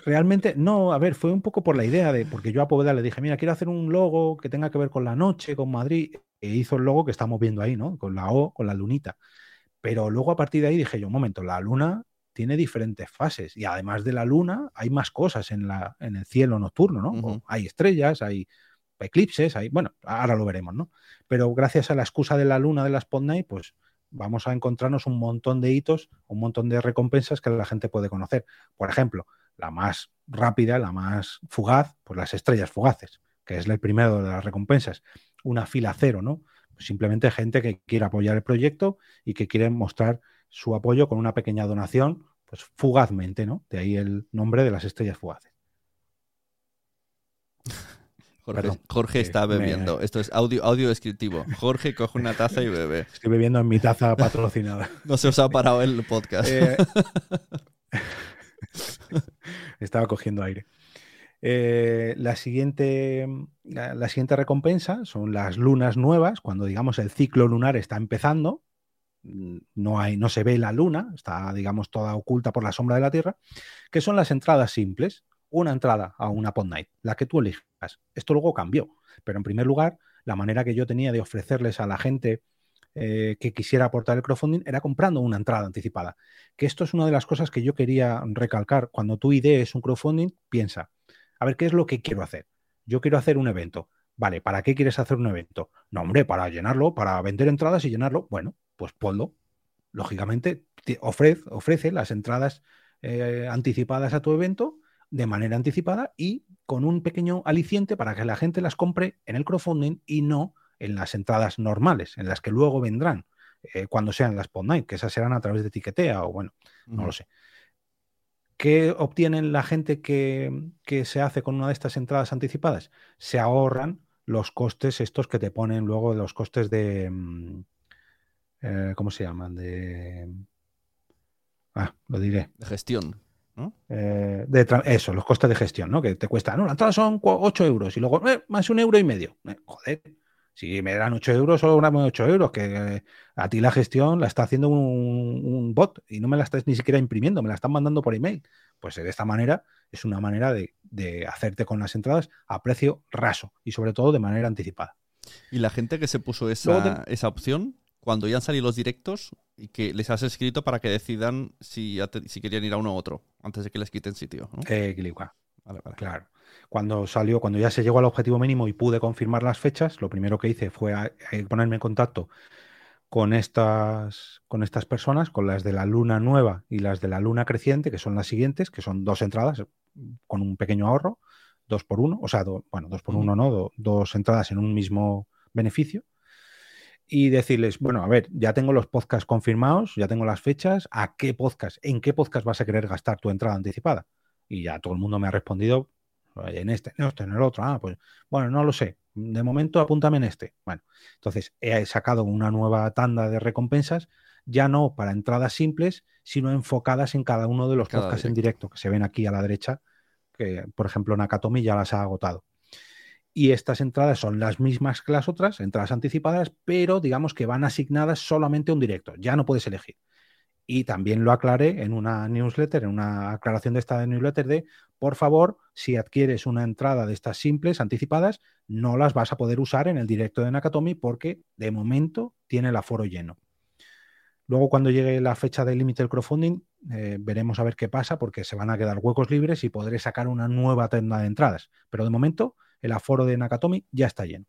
Realmente, no, a ver, fue un poco por la idea de, porque yo a Poveda le dije, mira, quiero hacer un logo que tenga que ver con la noche, con Madrid, e hizo el logo que estamos viendo ahí, ¿no? Con la O, con la lunita. Pero luego a partir de ahí dije yo, un momento, la luna tiene diferentes fases y además de la luna hay más cosas en, la, en el cielo nocturno, ¿no? Hay estrellas, hay eclipses, hay, bueno, ahora lo veremos, ¿no? Pero gracias a la excusa de la luna de la Spot Night, pues vamos a encontrarnos un montón de hitos, un montón de recompensas que la gente puede conocer. Por ejemplo, la más rápida, la más fugaz, pues las estrellas fugaces, que es el primero de las recompensas. Una fila cero, ¿no? simplemente gente que quiere apoyar el proyecto y que quiere mostrar su apoyo con una pequeña donación, pues fugazmente, ¿no? De ahí el nombre de las estrellas fugaces. (laughs) Jorge, está bebiendo. Esto es audio, audio descriptivo. Jorge coge una taza y bebe. (laughs) Estoy bebiendo en mi taza patrocinada. (laughs) no se os ha parado el podcast. Eh, (laughs) estaba cogiendo aire. Eh, la, siguiente, siguiente recompensa son las lunas nuevas, cuando digamos el ciclo lunar está empezando, Mm, no, hay, no se ve la luna, está, digamos, toda oculta por la sombra de la Tierra, que son las entradas simples. Una entrada a una pod night, la que tú elijas. Esto luego cambió, pero en primer lugar, la manera que yo tenía de ofrecerles a la gente eh, que quisiera aportar el crowdfunding era comprando una entrada anticipada. Que esto es una de las cosas que yo quería recalcar. Cuando tu idea es un crowdfunding, piensa, a ver, ¿qué es lo que quiero hacer? Yo quiero hacer un evento. Vale, ¿para qué quieres hacer un evento? No, hombre, para llenarlo, para vender entradas y llenarlo. Bueno, pues ponlo. Lógicamente, ofrece, ofrece las entradas eh, anticipadas a tu evento de manera anticipada y con un pequeño aliciente para que la gente las compre en el crowdfunding y no en las entradas normales, en las que luego vendrán eh, cuando sean las Pod Night, que esas serán a través de etiquetea o bueno, no lo sé. ¿Qué obtienen la gente que, se hace con una de estas entradas anticipadas? Se ahorran los costes estos que te ponen luego los costes de... Mm, eh, ¿Cómo se llaman? De... Ah, lo diré. De gestión. Eh, de eso, los costes de gestión, ¿no? Que te cuesta, no, la entrada son 8 euros y luego eh, más un euro y medio. joder, si me dan 8 euros, solo dame 8 euros, que a ti la gestión la está haciendo un, bot y no me la estás ni siquiera imprimiendo, me la están mandando por email. Pues de esta manera es una manera de, hacerte con las entradas a precio raso y sobre todo de manera anticipada. ¿Y la gente que se puso esa, esa opción, cuando ya han salido los directos y que les has escrito para que decidan si, si querían ir a uno u otro, antes de que les quiten sitio? Eh, Claro. Cuando salió, cuando ya se llegó al objetivo mínimo y pude confirmar las fechas, lo primero que hice fue ponerme en contacto con estas, con estas personas, con las de la luna nueva y las de la luna creciente, que son las siguientes, que son dos entradas con un pequeño ahorro, dos por uno, o sea, bueno, dos por uno no, dos entradas en un mismo beneficio. Y decirles, bueno, a ver, ya tengo los podcasts confirmados, ya tengo las fechas, ¿a qué podcast, en qué podcast vas a querer gastar tu entrada anticipada? Y ya todo el mundo me ha respondido en este, en este, en el otro. Ah, pues bueno, no lo sé. De momento apúntame en este. Bueno, entonces he sacado una nueva tanda de recompensas, ya no para entradas simples, sino enfocadas en cada uno de los podcasts en directo que se ven aquí a la derecha, que por ejemplo Nakatomi ya las ha agotado. Y estas entradas son las mismas que las otras, entradas anticipadas, pero digamos que van asignadas solamente a un directo. Ya no puedes elegir. Y también lo aclaré en una newsletter, en una aclaración de esta newsletter de, por favor, si adquieres una entrada de estas simples, anticipadas, no las vas a poder usar en el directo de Nakatomi porque de momento tiene el aforo lleno. Luego, cuando llegue la fecha del límite del crowdfunding, eh, veremos a ver qué pasa porque se van a quedar huecos libres y podré sacar una nueva tenda de entradas. Pero de momento, el aforo de Nakatomi ya está lleno.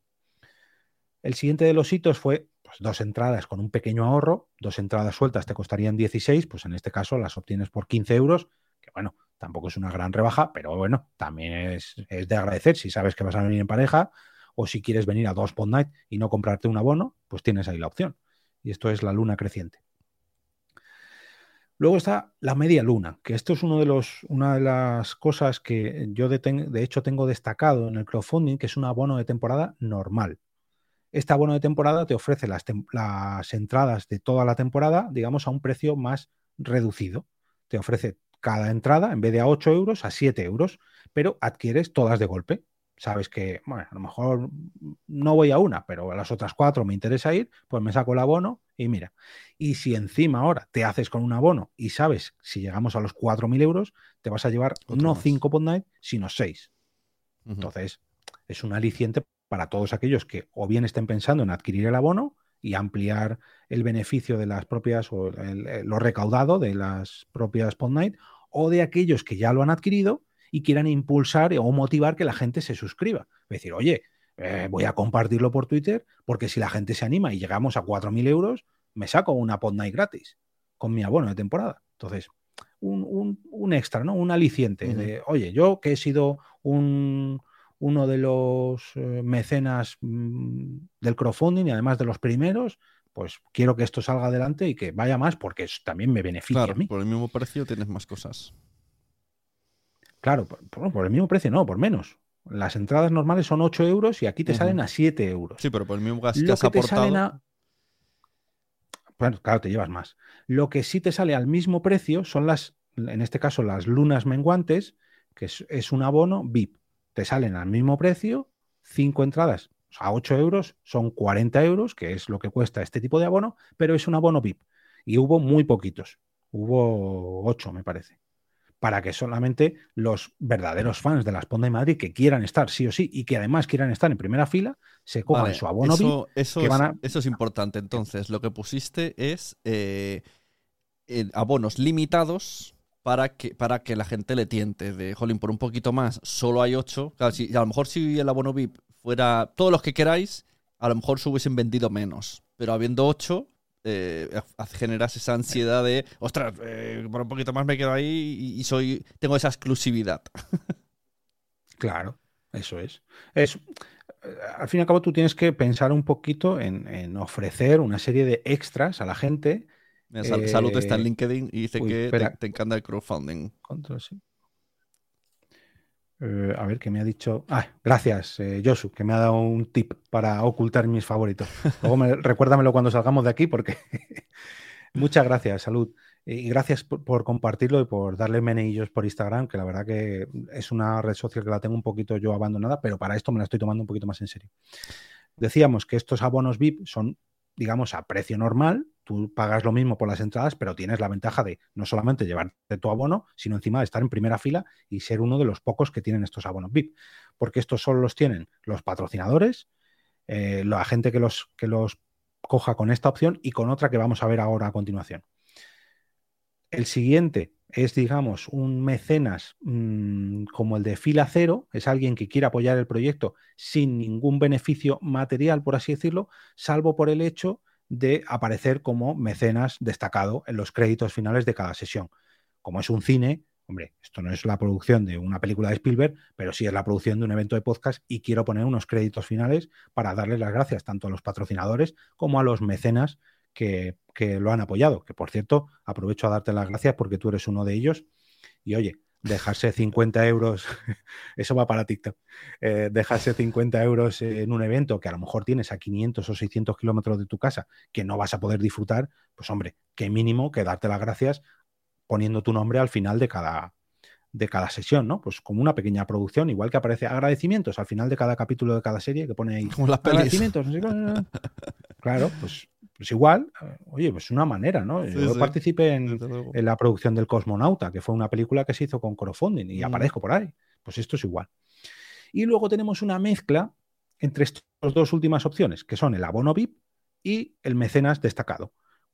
El siguiente de los hitos fue pues, dos entradas con un pequeño ahorro, dos entradas sueltas te costarían 16, pues en este caso las obtienes por 15 euros, que bueno, tampoco es una gran rebaja, pero bueno, también es, de agradecer si sabes que vas a venir en pareja o si quieres venir a dos Pod Night y no comprarte un abono, pues tienes ahí la opción. Y esto es la luna creciente. Luego está la media luna, que esto es uno de los, una de las cosas que yo de hecho tengo destacado en el crowdfunding, que es un abono de temporada normal. Este abono de temporada te ofrece las, las entradas de toda la temporada, digamos, a un precio más reducido. Te ofrece cada entrada, en vez de a 8 euros, a 7 euros, pero adquieres todas de golpe. Sabes que, bueno, a lo mejor no voy a una, pero a las otras cuatro me interesa ir, pues me saco el abono y mira. Y si encima ahora te haces con un abono y sabes, si llegamos a los 4.000 euros, te vas a llevar no 5 pod night, sino 6. Entonces, es un aliciente para todos aquellos que o bien estén pensando en adquirir el abono y ampliar el beneficio de las propias o lo recaudado de las propias Pod Night, o de aquellos que ya lo han adquirido y quieran impulsar o motivar que la gente se suscriba. Es decir, oye, eh, voy a compartirlo por Twitter porque si la gente se anima y llegamos a 4.000 euros, me saco una Pod Night gratis con mi abono de temporada. Entonces, un, extra, ¿no? Un aliciente de, oye, yo que he sido un, uno de los eh, mecenas mm, del crowdfunding y además de los primeros, pues quiero que esto salga adelante y que vaya más porque también me beneficia a mí. Por el mismo precio tienes más cosas. Claro, por, el mismo precio no, por menos. Las entradas normales son 8 euros y aquí te salen a 7 euros. Sí, pero por el mismo gas que has aportado... Bueno, claro, te llevas más. Lo que sí te sale al mismo precio son las, en este caso, las lunas menguantes, que es un abono VIP te salen al mismo precio, cinco entradas a 8 euros, son 40 euros, que es lo que cuesta este tipo de abono, pero es un abono VIP. Y hubo muy poquitos, hubo 8 me parece. para que solamente los verdaderos fans de la Sponda de Madrid que quieran estar sí o sí y que además quieran estar en primera fila, se cojan su abono eso, eso, es, eso, es, importante. Entonces, lo que pusiste es eh, abonos limitados para que, para que la gente le tiente. De, jolín, por un poquito más, solo hay ocho. a lo mejor si el abono VIP fuera todos los que queráis, a lo mejor se hubiesen vendido menos. Pero habiendo ocho, eh, generas esa ansiedad de, ostras, eh, por un poquito más me quedo ahí y, soy, tengo esa exclusividad. (laughs) claro, eso es. es. Eh, al fin y al cabo, tú tienes que pensar un poquito en, ofrecer una serie de extras a la gente. Salud está en LinkedIn y dice que te, encanta el crowdfunding. Control, sí. Eh, a ver, ¿qué me ha dicho? Ah, gracias, eh, Josu, que me ha dado un tip para ocultar mis favoritos. Luego me, (laughs) recuérdamelo cuando salgamos de aquí, porque (laughs) muchas gracias, salud. Y gracias por, compartirlo y por darle meneillos por Instagram, que la verdad que es una red social que la tengo un poquito yo abandonada, pero para esto me la estoy tomando un poquito más en serio. Decíamos que estos abonos VIP son, digamos, a precio normal, tú pagas lo mismo por las entradas, pero tienes la ventaja de no solamente llevarte tu abono, sino encima de estar en primera fila y ser uno de los pocos que tienen estos abonos VIP. Porque estos solo los tienen los patrocinadores, eh, la gente que los, que los coja con esta opción y con otra que vamos a ver ahora a continuación. El siguiente es, digamos, un mecenas mm, como el de fila cero, es alguien que quiere apoyar el proyecto sin ningún beneficio material, por así decirlo, salvo por el hecho de aparecer como mecenas destacado en los créditos finales de cada sesión. Como es un cine, hombre, esto no es la producción de una película de Spielberg, pero sí es la producción de un evento de podcast y quiero poner unos créditos finales para darles las gracias tanto a los patrocinadores como a los mecenas que, que lo han apoyado. Que por cierto, aprovecho a darte las gracias porque tú eres uno de ellos. Y oye, dejarse 50 euros, (laughs) eso va para TikTok, eh, dejarse 50 euros en un evento que a lo mejor tienes a 500 o 600 kilómetros de tu casa, que no vas a poder disfrutar, pues hombre, qué mínimo que darte las gracias poniendo tu nombre al final de cada, de cada sesión, ¿no? Pues como una pequeña producción, igual que aparece agradecimientos al final de cada capítulo de cada serie, que pone ahí agradecimientos. claro, pues pues igual, eh, oye, pues una manera, ¿no? Yo participé en, la producción del Cosmonauta, que fue una película que se hizo con crowdfunding y mm. aparezco por ahí. Pues esto es igual. Y luego tenemos una mezcla entre estas dos últimas opciones, que son el abono VIP y el mecenas destacado.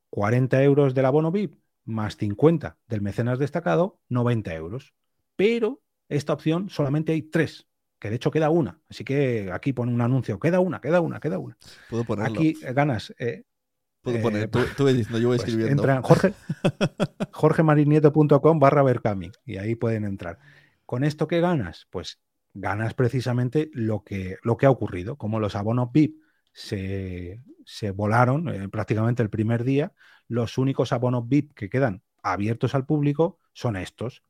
40 euros del abono VIP más 50 del mecenas destacado, 90 euros. Pero esta opción solamente hay tres, que de hecho queda una. Así que aquí pone un anuncio, queda una, queda una, queda una. Puedo ponerlo. Aquí ganas eh, Puedo eh, poner, tú, tú diciendo, yo voy pues escribiendo. Entra en Jorge, (laughs) jorgemarinieto.com barra Berkami y ahí pueden entrar. ¿Con esto qué ganas? Pues ganas precisamente lo que, lo que ha ocurrido. Como los abonos VIP se, se volaron eh, prácticamente el primer día, los únicos abonos VIP que quedan abiertos al público son estos,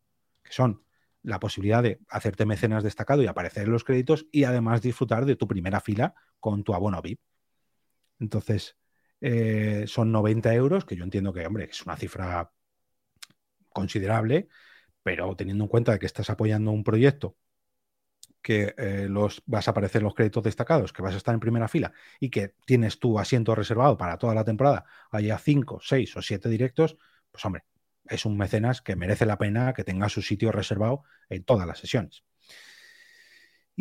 que son la posibilidad de hacerte mecenas destacado y aparecer en los créditos y además disfrutar de tu primera fila con tu abono VIP. Entonces, eh, son 90 euros, que yo entiendo que, hombre, es una cifra considerable, pero teniendo en cuenta que estás apoyando un proyecto que eh, los, vas a aparecer los créditos destacados, que vas a estar en primera fila y que tienes tu asiento reservado para toda la temporada, haya 5, 6 o 7 directos, pues hombre, es un mecenas que merece la pena que tenga su sitio reservado en todas las sesiones.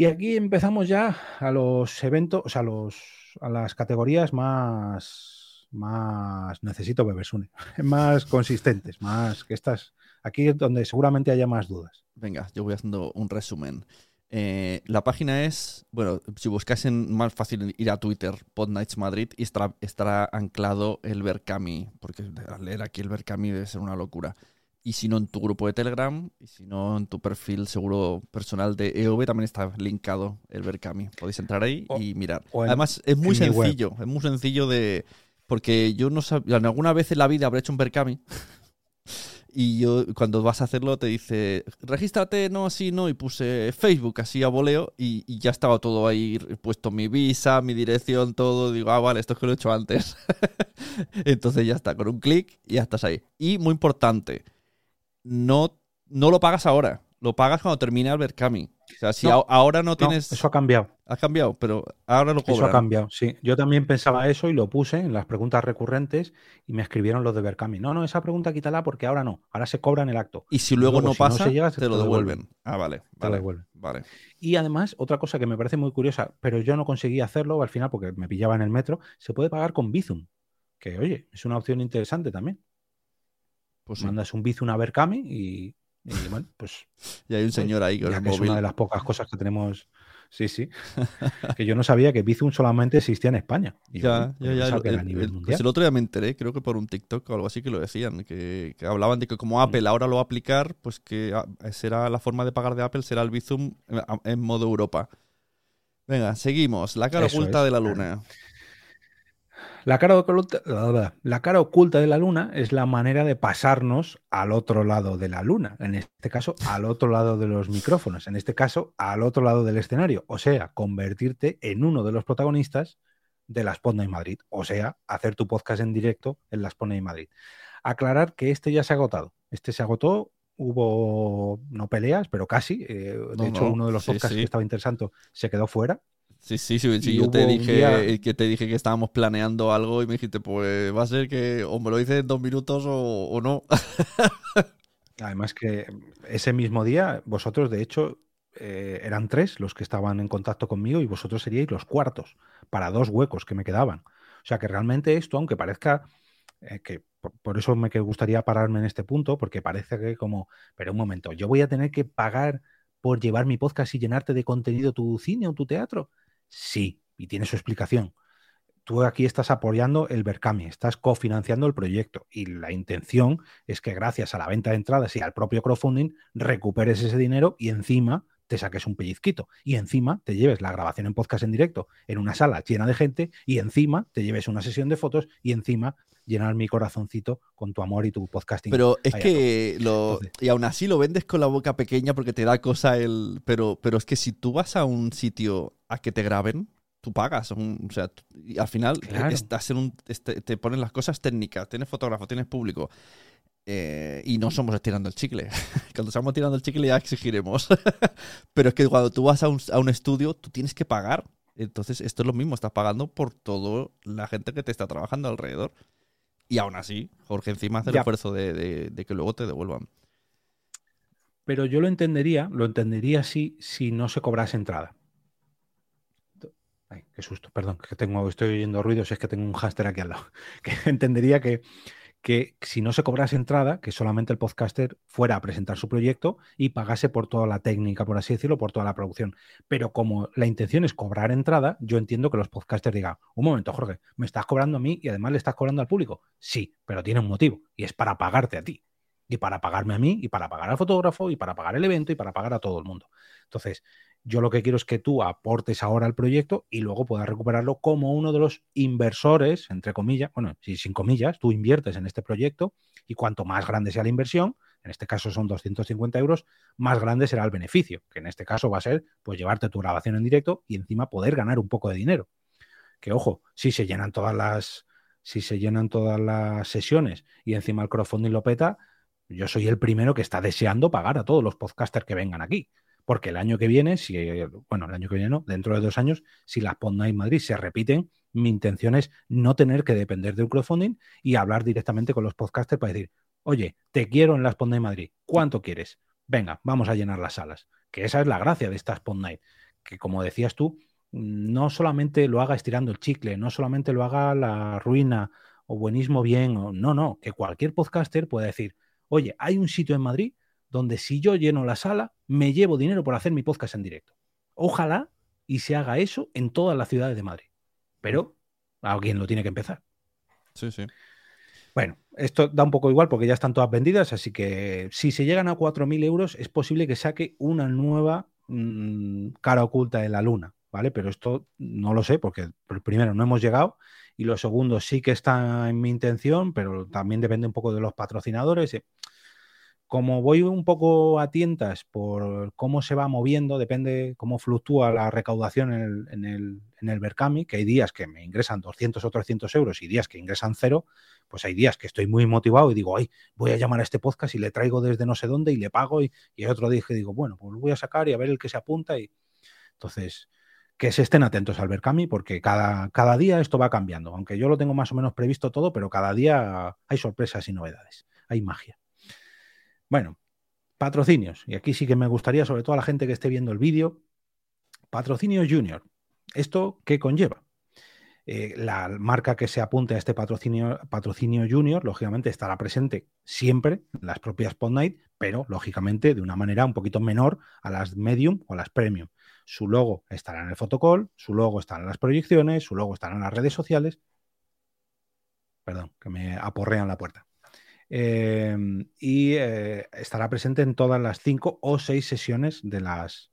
Y aquí empezamos ya a los eventos, a, los, a las categorías más, más necesito Bebersune, (laughs) más consistentes, más que estas, aquí es donde seguramente haya más dudas. Venga, yo voy haciendo un resumen. Eh, la página es, bueno, si buscasen más fácil ir a Twitter, Podnights Madrid, y estará, estará anclado el Berkami, porque leer aquí el Berkami debe ser una locura y si no en tu grupo de Telegram, y si no en tu perfil seguro personal de EOB, también está linkado el Berkami. Podéis entrar ahí y mirar. Además, es muy sencillo, es muy sencillo de... Porque yo no sabía, alguna vez en la vida habré hecho un Berkami. y yo cuando vas a hacerlo te dice, regístrate, no, así, no, y puse Facebook así a voleo y, y, ya estaba todo ahí, puesto mi visa, mi dirección, todo, digo, ah, vale, esto es que lo he hecho antes. (laughs) Entonces ya está, con un clic y ya estás ahí. Y muy importante, no, no lo pagas ahora, lo pagas cuando termina el Berkami. sea, si ahora no tienes. eso ha cambiado. Ha cambiado, pero ahora lo cobran. Eso ha cambiado, sí. Yo también pensaba eso y lo puse en las preguntas recurrentes y me escribieron los de Berkami. No, no, esa pregunta quítala porque ahora no. Ahora se cobra en el acto. Y si luego, no pasa, te, lo devuelven. Ah, vale. Vale, devuelven. vale. Y además, otra cosa que me parece muy curiosa, pero yo no conseguí hacerlo al final porque me pillaba en el metro, se puede pagar con Bizum. Que, oye, es una opción interesante también. Pues Mandas un Bizum a Berkami y y bueno, pues. (laughs) Y hay un señor ahí móvil. Es una de las pocas cosas que tenemos. Sí, sí. (laughs) que yo no sabía que Bizum solamente existía en España. ya, ya, ya. El, pues el, otro día me enteré, creo que por un TikTok o algo así que lo decían, que, hablaban de que como mm. Apple ahora lo va a aplicar, pues que ah, será la forma de pagar de Apple será el Bizum en, modo Europa. Venga, seguimos. La cara oculta de la luna. La cara, oculta, la cara oculta de la luna es la manera de pasarnos al otro lado de la luna, en este caso al otro lado de los micrófonos, en este caso al otro lado del escenario, o sea, convertirte en uno de los protagonistas de la Spotlight Madrid, o sea, hacer tu podcast en directo en la Spotlight Madrid. Aclarar que este ya se ha agotado, este se agotó, hubo no peleas, pero casi, eh, de hecho uno de los podcasts que estaba interesante se quedó fuera, Sí, sí, sí, yo te dije que te dije que estábamos planeando algo y me dijiste, pues va a ser que o me lo dices en dos minutos o, no. (laughs) Además que ese mismo día, vosotros de hecho eh, eran tres los que estaban en contacto conmigo y vosotros seríais los cuartos para dos huecos que me quedaban. O sea que realmente esto, aunque parezca eh, que por, eso me gustaría pararme en este punto, porque parece que como, pero un momento, yo voy a tener que pagar por llevar mi podcast y llenarte de contenido tu cine o tu teatro. Sí, y tiene su explicación. Tú aquí estás apoyando el Berkami, estás cofinanciando el proyecto y la intención es que gracias a la venta de entradas y al propio crowdfunding recuperes ese dinero y encima te saques un pellizquito y encima te lleves la grabación en podcast en directo en una sala llena de gente y encima te lleves una sesión de fotos y encima llenar mi corazoncito con tu amor y tu podcasting. Pero es que lo y aún así lo vendes con la boca pequeña porque te da cosa el pero pero es que si tú vas a un sitio a que te graben, tú pagas. o sea, y al final estás en un, este, te ponen las cosas técnicas, tienes fotógrafo, tienes público. Eh, y no somos estirando el chicle. (laughs) Cuando estamos tirando el chicle ya exigiremos. (laughs) Pero es que cuando tú vas a un, a un, estudio, tú tienes que pagar. Entonces, esto es lo mismo, estás pagando por toda la gente que te está trabajando alrededor. Y aún así, Jorge encima hace el esfuerzo de, de, que luego te devuelvan. Pero yo lo entendería, lo entendería así si no se cobrase entrada. Ay, qué susto, perdón, que tengo, estoy oyendo ruidos, es que tengo un hámster aquí al lado. (laughs) Que entendería que, que si no se cobrase entrada, que solamente el podcaster fuera a presentar su proyecto y pagase por toda la técnica, por así decirlo, por toda la producción. Pero como la intención es cobrar entrada, yo entiendo que los podcasters digan, un momento, Jorge, me estás cobrando a mí y además le estás cobrando al público. Sí, pero tiene un motivo y es para pagarte a ti. Y para pagarme a mí, y para pagar al fotógrafo, y para pagar el evento, y para pagar a todo el mundo. Entonces, yo lo que quiero es que tú aportes ahora al proyecto y luego puedas recuperarlo como uno de los inversores, entre comillas, bueno, si sin comillas, tú inviertes en este proyecto y cuanto más grande sea la inversión, en este caso son 250 euros, más grande será el beneficio, que en este caso va a ser pues llevarte tu grabación en directo y encima poder ganar un poco de dinero. Que ojo, si se llenan todas las, si se llenan todas las sesiones y encima el crowdfunding lo peta, yo soy el primero que está deseando pagar a todos los podcasters que vengan aquí porque el año que viene, si, bueno, el año que viene no, dentro de dos años, si las Pod Night Madrid se repiten, mi intención es no tener que depender de un crowdfunding y hablar directamente con los podcasters para decir, oye, te quiero en las Pod Night Madrid, ¿cuánto quieres? Venga, vamos a llenar las salas. Que esa es la gracia de estas Pod Night, que como decías tú, no solamente lo haga estirando el chicle, no solamente lo haga la ruina o buenismo bien, o, no, no, que cualquier podcaster pueda decir, oye, hay un sitio en Madrid donde si yo lleno la sala, me llevo dinero por hacer mi podcast en directo. Ojalá y se haga eso en todas las ciudades de Madrid. Pero alguien lo tiene que empezar. Sí, sí. Bueno, esto da un poco igual porque ya están todas vendidas, así que si se llegan a 4.000 euros es posible que saque una nueva mm, cara oculta de la luna, ¿vale? Pero esto no lo sé porque primero no hemos llegado y lo segundo sí que está en mi intención, pero también depende un poco de los patrocinadores. Como voy un poco a tientas por cómo se va moviendo, depende cómo fluctúa la recaudación en el, en que hay días que me ingresan 200 o 300 euros y días que ingresan cero, pues hay días que estoy muy motivado y digo, ay, voy a llamar a este podcast y le traigo desde no sé dónde y le pago y, y hay otro día que digo, bueno, pues lo voy a sacar y a ver el que se apunta y entonces que se estén atentos al Berkami porque cada, cada día esto va cambiando, aunque yo lo tengo más o menos previsto todo, pero cada día hay sorpresas y novedades, hay magia. Bueno, patrocinios. Y aquí sí que me gustaría, sobre todo a la gente que esté viendo el vídeo, patrocinio junior. ¿Esto qué conlleva? Eh, la marca que se apunte a este patrocinio, patrocinio junior, lógicamente estará presente siempre en las propias Podnight, pero lógicamente de una manera un poquito menor a las medium o las premium. Su logo estará en el fotocall, su logo estará en las proyecciones, su logo estará en las redes sociales. Perdón, que me aporrean la puerta. Em, y eh, estará presente en todas las cinco o seis sesiones de las,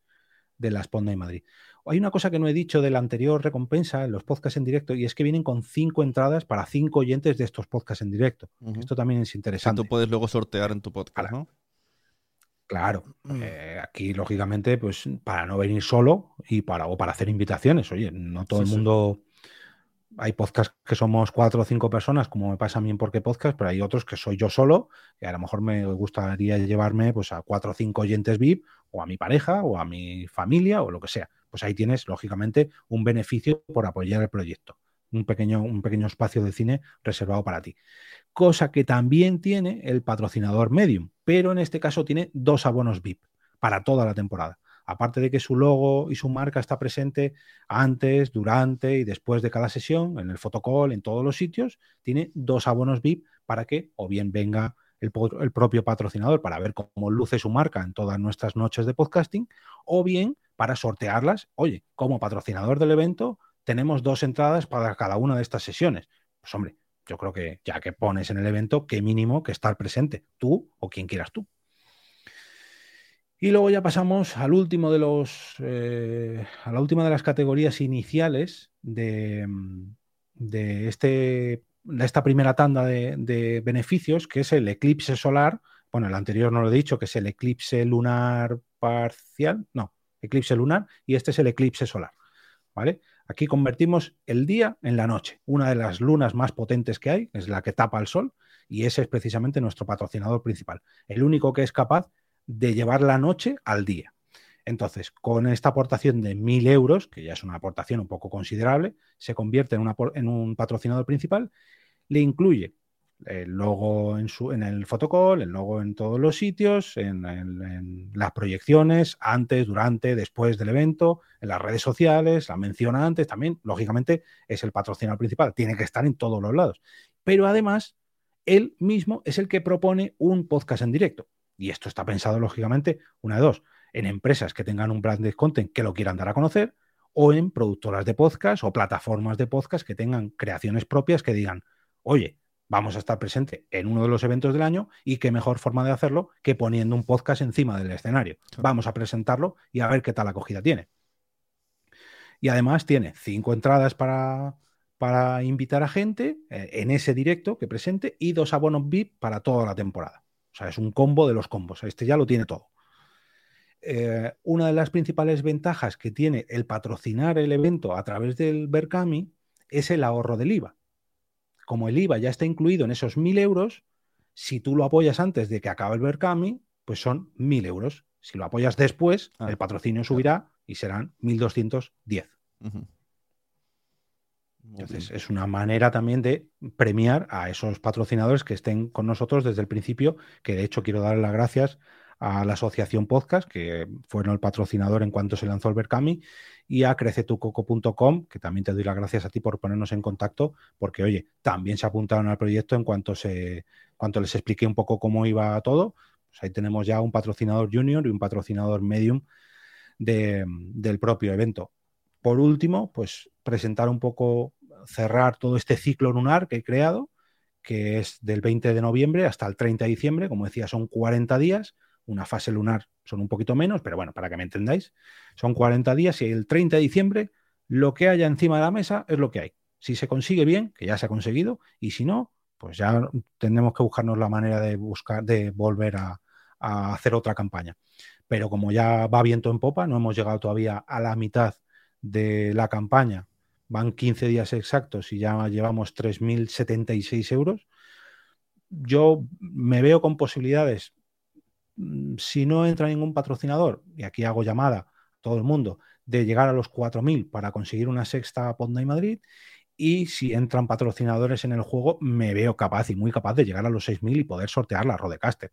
de las Ponda en Madrid. Hay una cosa que no he dicho de la anterior recompensa en los podcasts en directo y es que vienen con cinco entradas para cinco oyentes de estos podcasts en directo. Esto también es interesante. tú puedes luego sortear en tu podcast, ¿no? Claro, mm. eh, aquí lógicamente, pues para no venir solo y para, o para hacer invitaciones. Oye, no todo el mundo hay podcasts que somos cuatro o cinco personas, como me pasa a mí en Porque Podcast, pero hay otros que soy yo solo, y a lo mejor me gustaría llevarme pues, a cuatro o cinco oyentes VIP, o a mi pareja, o a mi familia, o lo que sea. Pues ahí tienes, lógicamente, un beneficio por apoyar el proyecto. Un pequeño, un pequeño espacio de cine reservado para ti. Cosa que también tiene el patrocinador Medium, pero en este caso tiene dos abonos VIP para toda la temporada aparte de que su logo y su marca está presente antes, durante y después de cada sesión, en el fotocall, en todos los sitios, tiene dos abonos VIP para que o bien venga el, propio patrocinador para ver cómo luce su marca en todas nuestras noches de podcasting, o bien para sortearlas, oye, como patrocinador del evento, tenemos dos entradas para cada una de estas sesiones. Pues hombre, yo creo que ya que pones en el evento, qué mínimo que estar presente, tú o quien quieras tú. Y luego ya pasamos al último de los, eh, a la última de las categorías iniciales de, de, este, de esta primera tanda de, beneficios, que es el eclipse solar. Bueno, el anterior no lo he dicho, que es el eclipse lunar parcial. No, eclipse lunar, y este es el eclipse solar. ¿Vale? Aquí convertimos el día en la noche. Una de las lunas más potentes que hay es la que tapa el sol, y ese es precisamente nuestro patrocinador principal. El único que es capaz de llevar la noche al día. Entonces, con esta aportación de 1.000 euros, que ya es una aportación un poco considerable, se convierte en, un patrocinador principal, le incluye el logo en, su, en el fotocall, el logo en todos los sitios, en, en, las proyecciones, antes, durante, después del evento, en las redes sociales, la menciona antes, también, lógicamente, es el patrocinador principal, tiene que estar en todos los lados. Pero además, él mismo es el que propone un podcast en directo. Y esto está pensado, lógicamente, una de dos, en empresas que tengan un brand de content que lo quieran dar a conocer, o en productoras de podcast o plataformas de podcast que tengan creaciones propias que digan, oye, vamos a estar presente en uno de los eventos del año y qué mejor forma de hacerlo que poniendo un podcast encima del escenario. Vamos a presentarlo y a ver qué tal acogida tiene. Y además tiene cinco entradas para, para invitar a gente eh, en ese directo que presente y dos abonos VIP para toda la temporada. O sea, es un combo de los combos. Este ya lo tiene todo. Eh, una de las principales ventajas que tiene el patrocinar el evento a través del Berkami es el ahorro del IVA. Como el IVA ya está incluido en esos 1.000 euros, si tú lo apoyas antes de que acabe el Berkami, pues son 1.000 euros. Si lo apoyas después, ah, el patrocinio subirá y serán 1.210. Entonces, es una manera también de premiar a esos patrocinadores que estén con nosotros desde el principio, que de hecho quiero dar las gracias a la Asociación Podcast, que fueron el patrocinador en cuanto se lanzó el Berkami, y a crecetucoco.com, que también te doy las gracias a ti por ponernos en contacto, porque oye, también se apuntaron al proyecto en cuanto, se, cuanto les expliqué un poco cómo iba todo. Pues ahí tenemos ya un patrocinador junior y un patrocinador medium del propio evento. Por último, pues presentar un poco cerrar todo este ciclo lunar que he creado, que es del 20 de noviembre hasta el 30 de diciembre, como decía, son 40 días, una fase lunar son un poquito menos, pero bueno, para que me entendáis, son 40 días y el 30 de diciembre lo que haya encima de la mesa es lo que hay. Si se consigue bien, que ya se ha conseguido, y si no, pues ya tendremos que buscarnos la manera de buscar, de volver a, a hacer otra campaña. Pero como ya va viento en popa, no hemos llegado todavía a la mitad de la campaña, van 15 días exactos y ya llevamos 3.076 euros, yo me veo con posibilidades, mm, si no entra ningún patrocinador, y aquí hago llamada a todo el mundo, de llegar a los 4.000 para conseguir una sexta Ponda y Madrid. Y si entran patrocinadores en el juego, me veo capaz y muy capaz de llegar a los 6.000 y poder sortear la Rodecaster.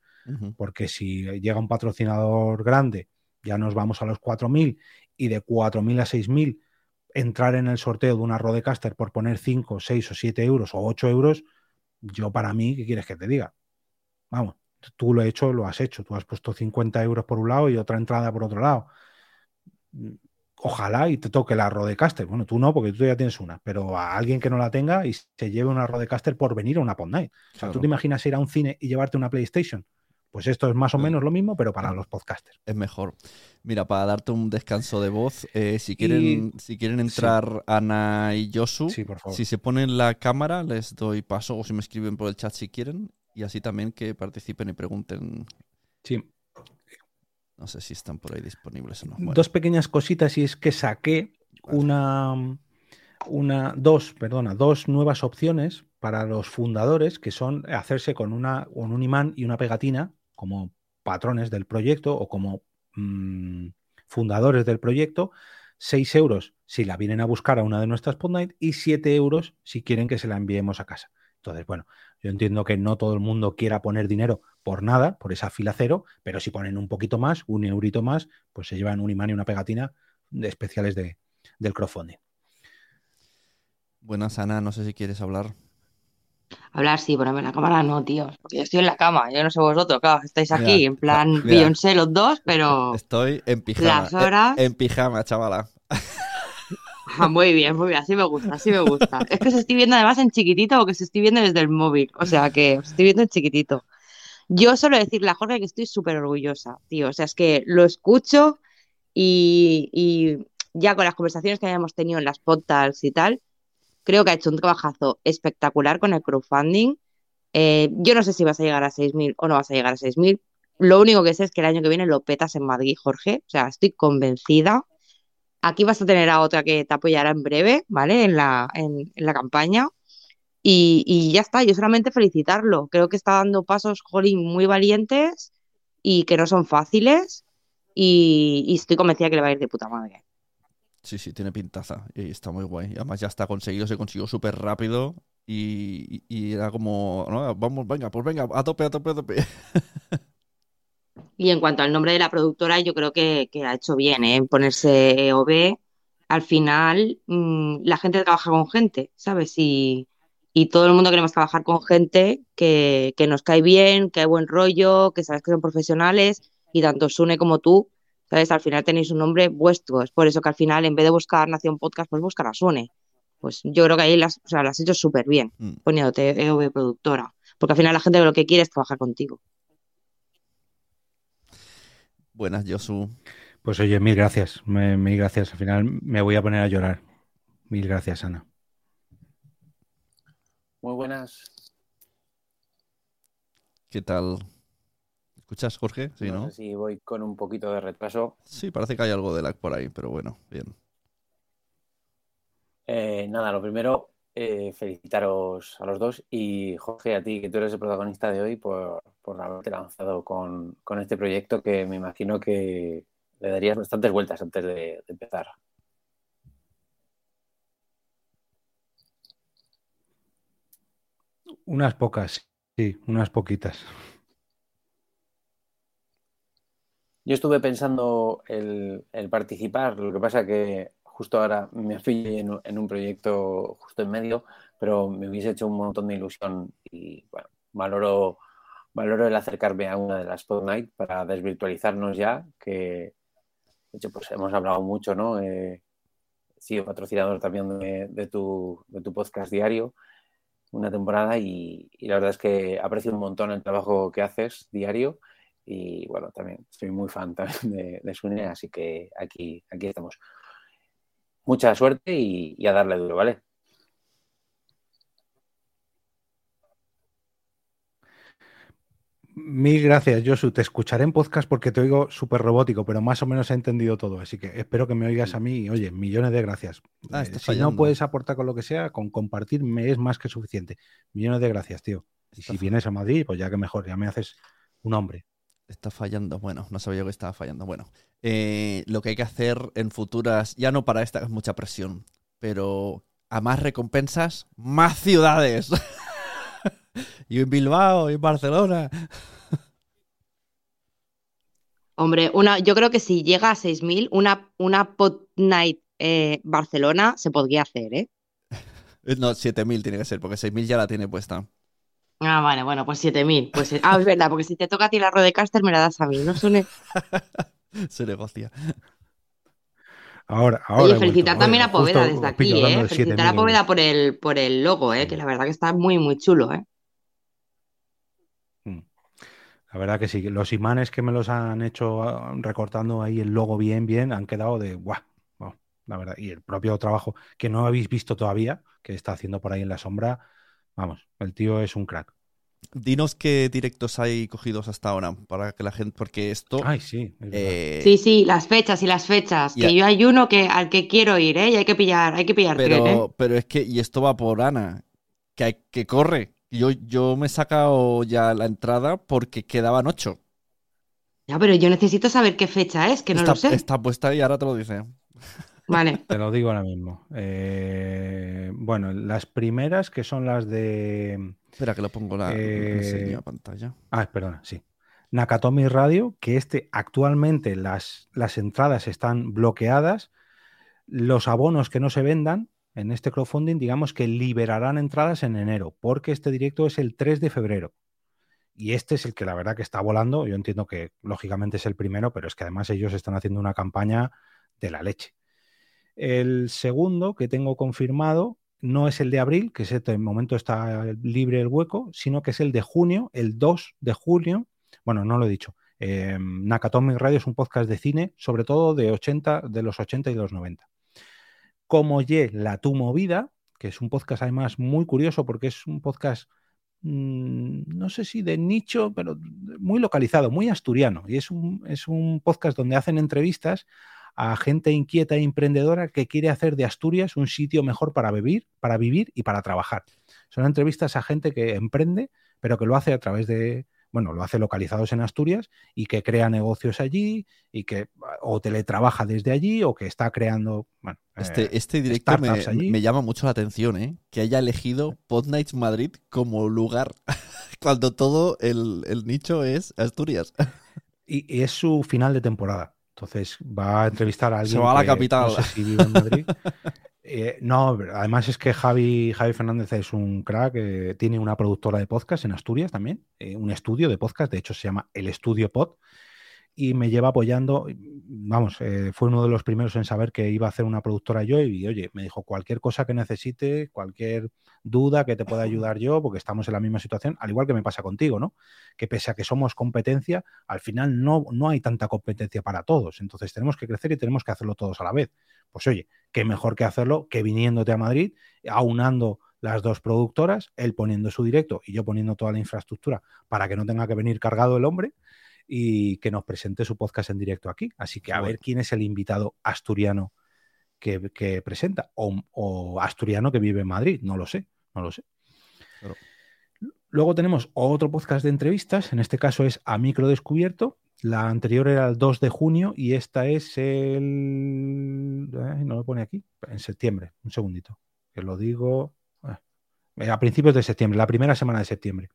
Porque si llega un patrocinador grande, ya nos vamos a los 4.000 y de 4.000 a 6.000 entrar en el sorteo de una Rodecaster por poner 5, 6 o 7 euros o 8 euros, yo para mí, ¿qué quieres que te diga? Vamos, tú lo has hecho, lo has hecho. Tú has puesto 50 euros por un lado y otra entrada por otro lado. Ojalá y te toque la Rodecaster. Bueno, tú no, porque tú ya tienes una, pero a alguien que no la tenga y se lleve una Rodecaster por venir a una Pod Night. O sea, ¿tú te imaginas ir a un cine y llevarte una PlayStation? Pues esto es más o menos lo mismo, pero para los podcasters. Es mejor. Mira, para darte un descanso de voz, eh, si, quieren, si quieren entrar Ana y Josu, si se ponen la cámara, les doy paso o si me escriben por el chat si quieren, y así también que participen y pregunten. Sí. No sé si están por ahí disponibles o no. Dos pequeñas cositas y es que saqué una, una, dos, perdona, dos nuevas opciones para los fundadores que son hacerse con, una, con un imán y una pegatina como patrones del proyecto o como mm, fundadores del proyecto, 6 euros si la vienen a buscar a una de nuestras Podnight y 7 euros si quieren que se la enviemos a casa. Entonces, bueno, yo entiendo que no todo el mundo quiera poner dinero por nada, por esa fila cero, pero si ponen un poquito más, un eurito más, pues se llevan un imán y una pegatina de especiales de, del crowdfunding. Buenas, Ana, no sé si quieres hablar. Hablar sí, ponerme en la cámara no, tío, porque yo estoy en la cama, yo no sé vosotros, claro, estáis aquí, en plan Beyoncé los dos, pero... Estoy en pijama. Las horas... En, pijama, chavala. Ah, muy bien, muy bien, así me gusta, así me gusta. Es que se estoy viendo además en chiquitito o que se estoy viendo desde el móvil, o sea que os estoy viendo en chiquitito. Yo solo decirle a Jorge que estoy súper orgullosa, tío, o sea, es que lo escucho y, y ya con las conversaciones que habíamos tenido en las podcasts y tal, Creo que ha hecho un trabajazo espectacular con el crowdfunding. Eh, yo no sé si vas a llegar a 6.000 o no vas a llegar a 6.000. Lo único que sé es que el año que viene lo petas en Madrid, Jorge. O sea, estoy convencida. Aquí vas a tener a otra que te apoyará en breve, ¿vale? En la, en, la campaña. Y, ya está, yo solamente felicitarlo. Creo que está dando pasos, jolín, muy valientes y que no son fáciles. Y, y estoy convencida que le va a ir de puta madre. Sí, sí, tiene pintaza y está muy guay. Además ya está conseguido, se consiguió súper rápido y, era como, vamos, venga, pues venga, a tope, a tope, a tope. (laughs) Y en cuanto al nombre de la productora, yo creo que, ha hecho bien, ¿eh? Ponerse EOB. Al final, mm, la gente trabaja con gente, ¿sabes? Y, y, todo el mundo queremos trabajar con gente que, que nos cae bien, que hay buen rollo, que sabes que son profesionales y tanto Sune como tú ¿Sabes? Al final tenéis un nombre vuestro. Es por eso que al final, en vez de buscar Nación Podcast, pues buscar a Sune. Pues yo creo que ahí las, o sea, has hecho súper bien, mm. poniéndote EOB productora. Porque al final la gente lo que quiere es trabajar contigo. Buenas, Josu. Pues oye, mil gracias. mil gracias. Al final me voy a poner a llorar. Mil gracias, Ana. Muy buenas. ¿Qué tal? Escuchas, Jorge? Sí, ¿no? sé si voy con un poquito de retraso. Sí, parece que hay algo de lag por ahí, pero bueno, bien. Eh, nada, lo primero, eh, felicitaros a los dos y Jorge, a ti, que tú eres el protagonista de hoy, por, por haberte lanzado con, este proyecto que me imagino que le darías bastantes vueltas antes de empezar. Unas pocas, sí, unas poquitas. Yo estuve pensando el, participar, lo que pasa que justo ahora me fui en, un proyecto justo en medio, pero me hubiese hecho un montón de ilusión y bueno, valoro, valoro el acercarme a una de las Night para desvirtualizarnos ya, que de hecho pues hemos hablado mucho, ¿no? he sido patrocinador también de, tu, podcast diario una temporada y, la verdad es que aprecio un montón el trabajo que haces diario y bueno, también soy muy fan (laughs) también de, de Sune, así que aquí, aquí estamos. Mucha suerte y, a darle duro, ¿vale? Mil gracias, Josu. Te escucharé en podcast porque te oigo súper robótico, pero más o menos he entendido todo. Así que espero que me oigas a mí. Y, Oye, millones de gracias. Ah, Eh, si no puedes aportar con lo que sea, con compartir me es más que suficiente. Millones de gracias, tío. Y si vienes a Madrid, pues ya que mejor, ya me haces un hombre. Está fallando. Bueno, no sabía yo que estaba fallando. Bueno, eh, lo que hay que hacer en futuras, ya no para esta, es mucha presión, pero a más recompensas, más ciudades. (laughs) y en Bilbao, y en Barcelona. Hombre, una, yo creo que si llega a 6.000, una, una Pod Night eh, Barcelona se podría hacer. Eh, (laughs) No, 7.000 tiene que ser, porque 6.000 ya la tiene puesta. Ah, vale, bueno, pues 7.000. Pues, ah, es verdad, porque si te toca a ti la Rodecaster me la das a mí, ¿no, Sune? (laughs) Se negocia. Ahora, ahora. Oye, felicitar vuelto. también a Poveda desde aquí, ¿eh? Felicitar 7.000 a Poveda por el, por el logo, ¿eh? Que la verdad que está muy, muy chulo, ¿eh? Mm. La verdad que sí, los imanes que me los han hecho ah, recortando ahí el logo bien, bien, han quedado de guau. guau, la verdad. Y el propio trabajo que no habéis visto todavía, que está haciendo por ahí en la sombra, vamos, el tío es un crack. Dinos qué directos hay cogidos hasta ahora, para que la gente, porque esto... Ay, sí, es eh, Sí, sí, las fechas y las fechas. Ya. Que yo hay uno que, al que quiero ir, ¿eh? Y hay que pillar, hay que pillar tren, ¿eh? pero, pero es que, y esto va por Ana, que, hay, que corre. Yo, yo me he sacado ya la entrada porque quedaban ocho. Ya, pero yo necesito saber qué fecha es, que no está, lo sé. está puesta y ahora te lo dice. Vale. (laughs) Te lo digo ahora mismo. Eh, bueno, las primeras que son las de. Espera que lo pongo la Eh, pantalla. Ah, perdona, sí. Nakatomi Radio, que este actualmente las, las entradas están bloqueadas. Los abonos que no se vendan en este crowdfunding, digamos que liberarán entradas en enero, porque este directo es el 3 de febrero. Y este es el que la verdad que está volando. Yo entiendo que lógicamente es el primero, pero es que además ellos están haciendo una campaña de la leche. El segundo que tengo confirmado no es el de abril, que ese de momento está libre el hueco, sino que es el de junio, el 2 de junio. Bueno, no lo he dicho. Eh, Nakatomi Radio es un podcast de cine, sobre todo de 80, de los 80 y de los 90. Como Ye, La Tu Movida, que es un podcast además muy curioso porque es un podcast, mmm, no sé si de nicho, pero muy localizado, muy asturiano. Y es un, es un podcast donde hacen entrevistas a gente inquieta e emprendedora que quiere hacer de Asturias un sitio mejor para vivir, para vivir y para trabajar. Son entrevistas a gente que emprende, pero que lo hace a través de, bueno, lo hace localizados en Asturias y que crea negocios allí y que o teletrabaja desde allí o que está creando, bueno, Este, eh, este directo me, startups allí. me llama mucho la atención, ¿eh? Que haya elegido Pod Nights Madrid como lugar (laughs) cuando todo el, el nicho es Asturias. y, y es su final de temporada. Entonces va a entrevistar a alguien. Se va a la que capital. No sé si vive en Madrid. (laughs) Eh, no, además es que Javi, Javi Fernández es un crack, eh, tiene una productora de podcast en Asturias también, eh, un estudio de podcast, de hecho se llama El Estudio Pod, y me lleva apoyando, vamos, fue uno de los primeros en saber que iba a hacer una productora yo y oye, me dijo cualquier cosa que necesite, cualquier duda que te pueda ayudar yo, porque estamos en la misma situación, al igual que me pasa contigo, ¿no? Que pese a que somos competencia, al final no, no hay tanta competencia para todos, entonces tenemos que crecer y tenemos que hacerlo todos a la vez. Pues oye, qué mejor que hacerlo que viniéndote a Madrid, aunando las dos productoras, él poniendo su directo y yo poniendo toda la infraestructura para que no tenga que venir cargado el hombre y que nos presente su podcast en directo aquí. Así que a ver quién es el invitado asturiano que, que presenta o, o, asturiano que vive en Madrid. No lo sé, no lo sé. Claro. Luego tenemos otro podcast de entrevistas, en este caso es A Micro Descubierto. La anterior era el 2 de junio y esta es el... Ay, no lo pone aquí, en septiembre. Un segundito, que lo digo eh, a principios de septiembre, la primera semana de septiembre.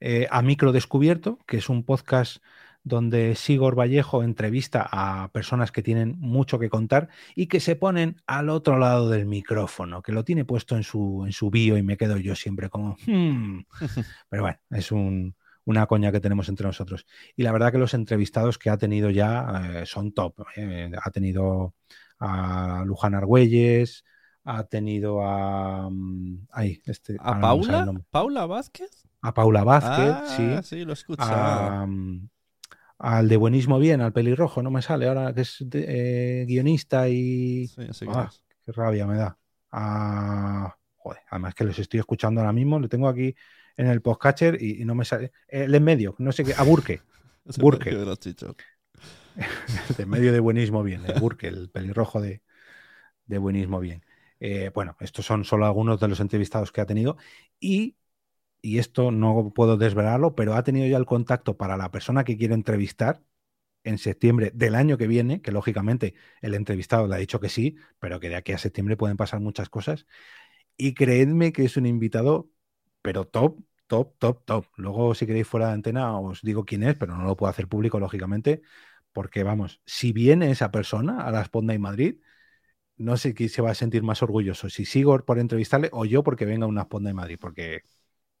Eh, a Micro Descubierto, que es un podcast donde Sigor Vallejo entrevista a personas que tienen mucho que contar y que se ponen al otro lado del micrófono, que lo tiene puesto en su, en su bio y me quedo yo siempre como... Hmm. (laughs) Pero bueno, es un, una coña que tenemos entre nosotros. Y la verdad que los entrevistados que ha tenido ya eh, son top. Eh, ha tenido a Luján Argüelles, ha tenido a... Um, ay, este, ¿A Paula? ¿Paula Vázquez? A Paula Vázquez, ah, sí. Sí, lo escuché. A, um, al de Buenismo Bien, al pelirrojo, no me sale ahora que es de, eh, guionista y. Sí, sí, ah, qué rabia me da. Ah, joder, además que los estoy escuchando ahora mismo, le tengo aquí en el podcatcher y, y no me sale. El en medio, no sé qué, a Burke. (laughs) Burke. De los chichos. (laughs) de medio de buenismo bien, el Burke, el pelirrojo de, de buenismo bien. Eh, bueno, estos son solo algunos de los entrevistados que ha tenido y, y esto no puedo desvelarlo, pero ha tenido ya el contacto para la persona que quiere entrevistar en septiembre del año que viene, que lógicamente el entrevistado le ha dicho que sí, pero que de aquí a septiembre pueden pasar muchas cosas. Y creedme que es un invitado, pero top, top, top, top. Luego, si queréis fuera de antena, os digo quién es, pero no lo puedo hacer público, lógicamente, porque vamos, si viene esa persona a la Sponda en Madrid, no sé quién se va a sentir más orgulloso, si sigo por entrevistarle o yo porque venga a una Sponda en Madrid, porque,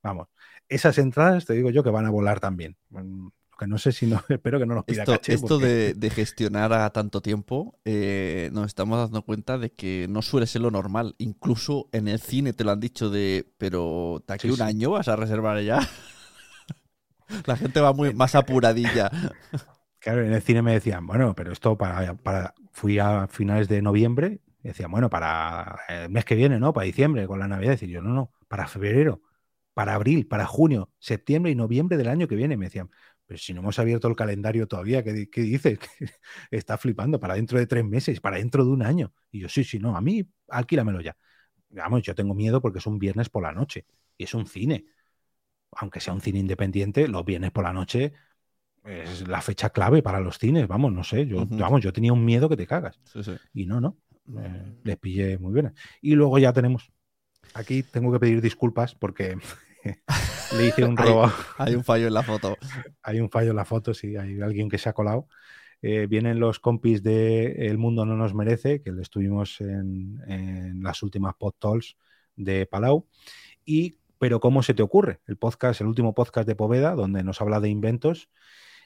vamos, esas entradas te digo yo que van a volar también. Mm, Que no sé si no, (laughs) espero que no nos pida Esto, caché. esto porque- de, de gestionar a tanto tiempo, eh, nos estamos dando cuenta de que no suele ser lo normal. Incluso en el cine te lo han dicho de, pero de aquí Sí, un sí. año vas a reservar ya. (laughs) La gente va muy más apuradilla. Claro, en el cine me decían, bueno, pero esto para, para fui a finales de noviembre, y decían, bueno, para el mes que viene, ¿no? Para diciembre, con la Navidad. Y yo, no, no, para febrero, para abril, para junio, septiembre y noviembre del año que viene. Me decían, pero si no hemos abierto el calendario todavía, ¿qué, qué dices? (laughs) Está flipando, para dentro de tres meses, para dentro de un año. Y yo, sí, sí, no, a mí, alquílamelo ya. Vamos, yo tengo miedo porque es un viernes por la noche y es un cine. Aunque sea un cine independiente, los viernes por la noche es la fecha clave para los cines. Vamos, no sé, yo, vamos, yo tenía un miedo que te cagas. Sí, sí. Y no, no. eh, les pillé muy bien. Y luego ya tenemos. Aquí tengo que pedir disculpas porque (laughs) le hice un robo. Hay un fallo en la foto. Hay un fallo en la foto, sí, hay alguien que se ha colado. Eh, vienen los compis de El Mundo No Nos Merece, que lo estuvimos en, en las últimas pod talks de Palau. Y, pero ¿cómo se te ocurre? El podcast, el último podcast de Poveda, donde nos habla de inventos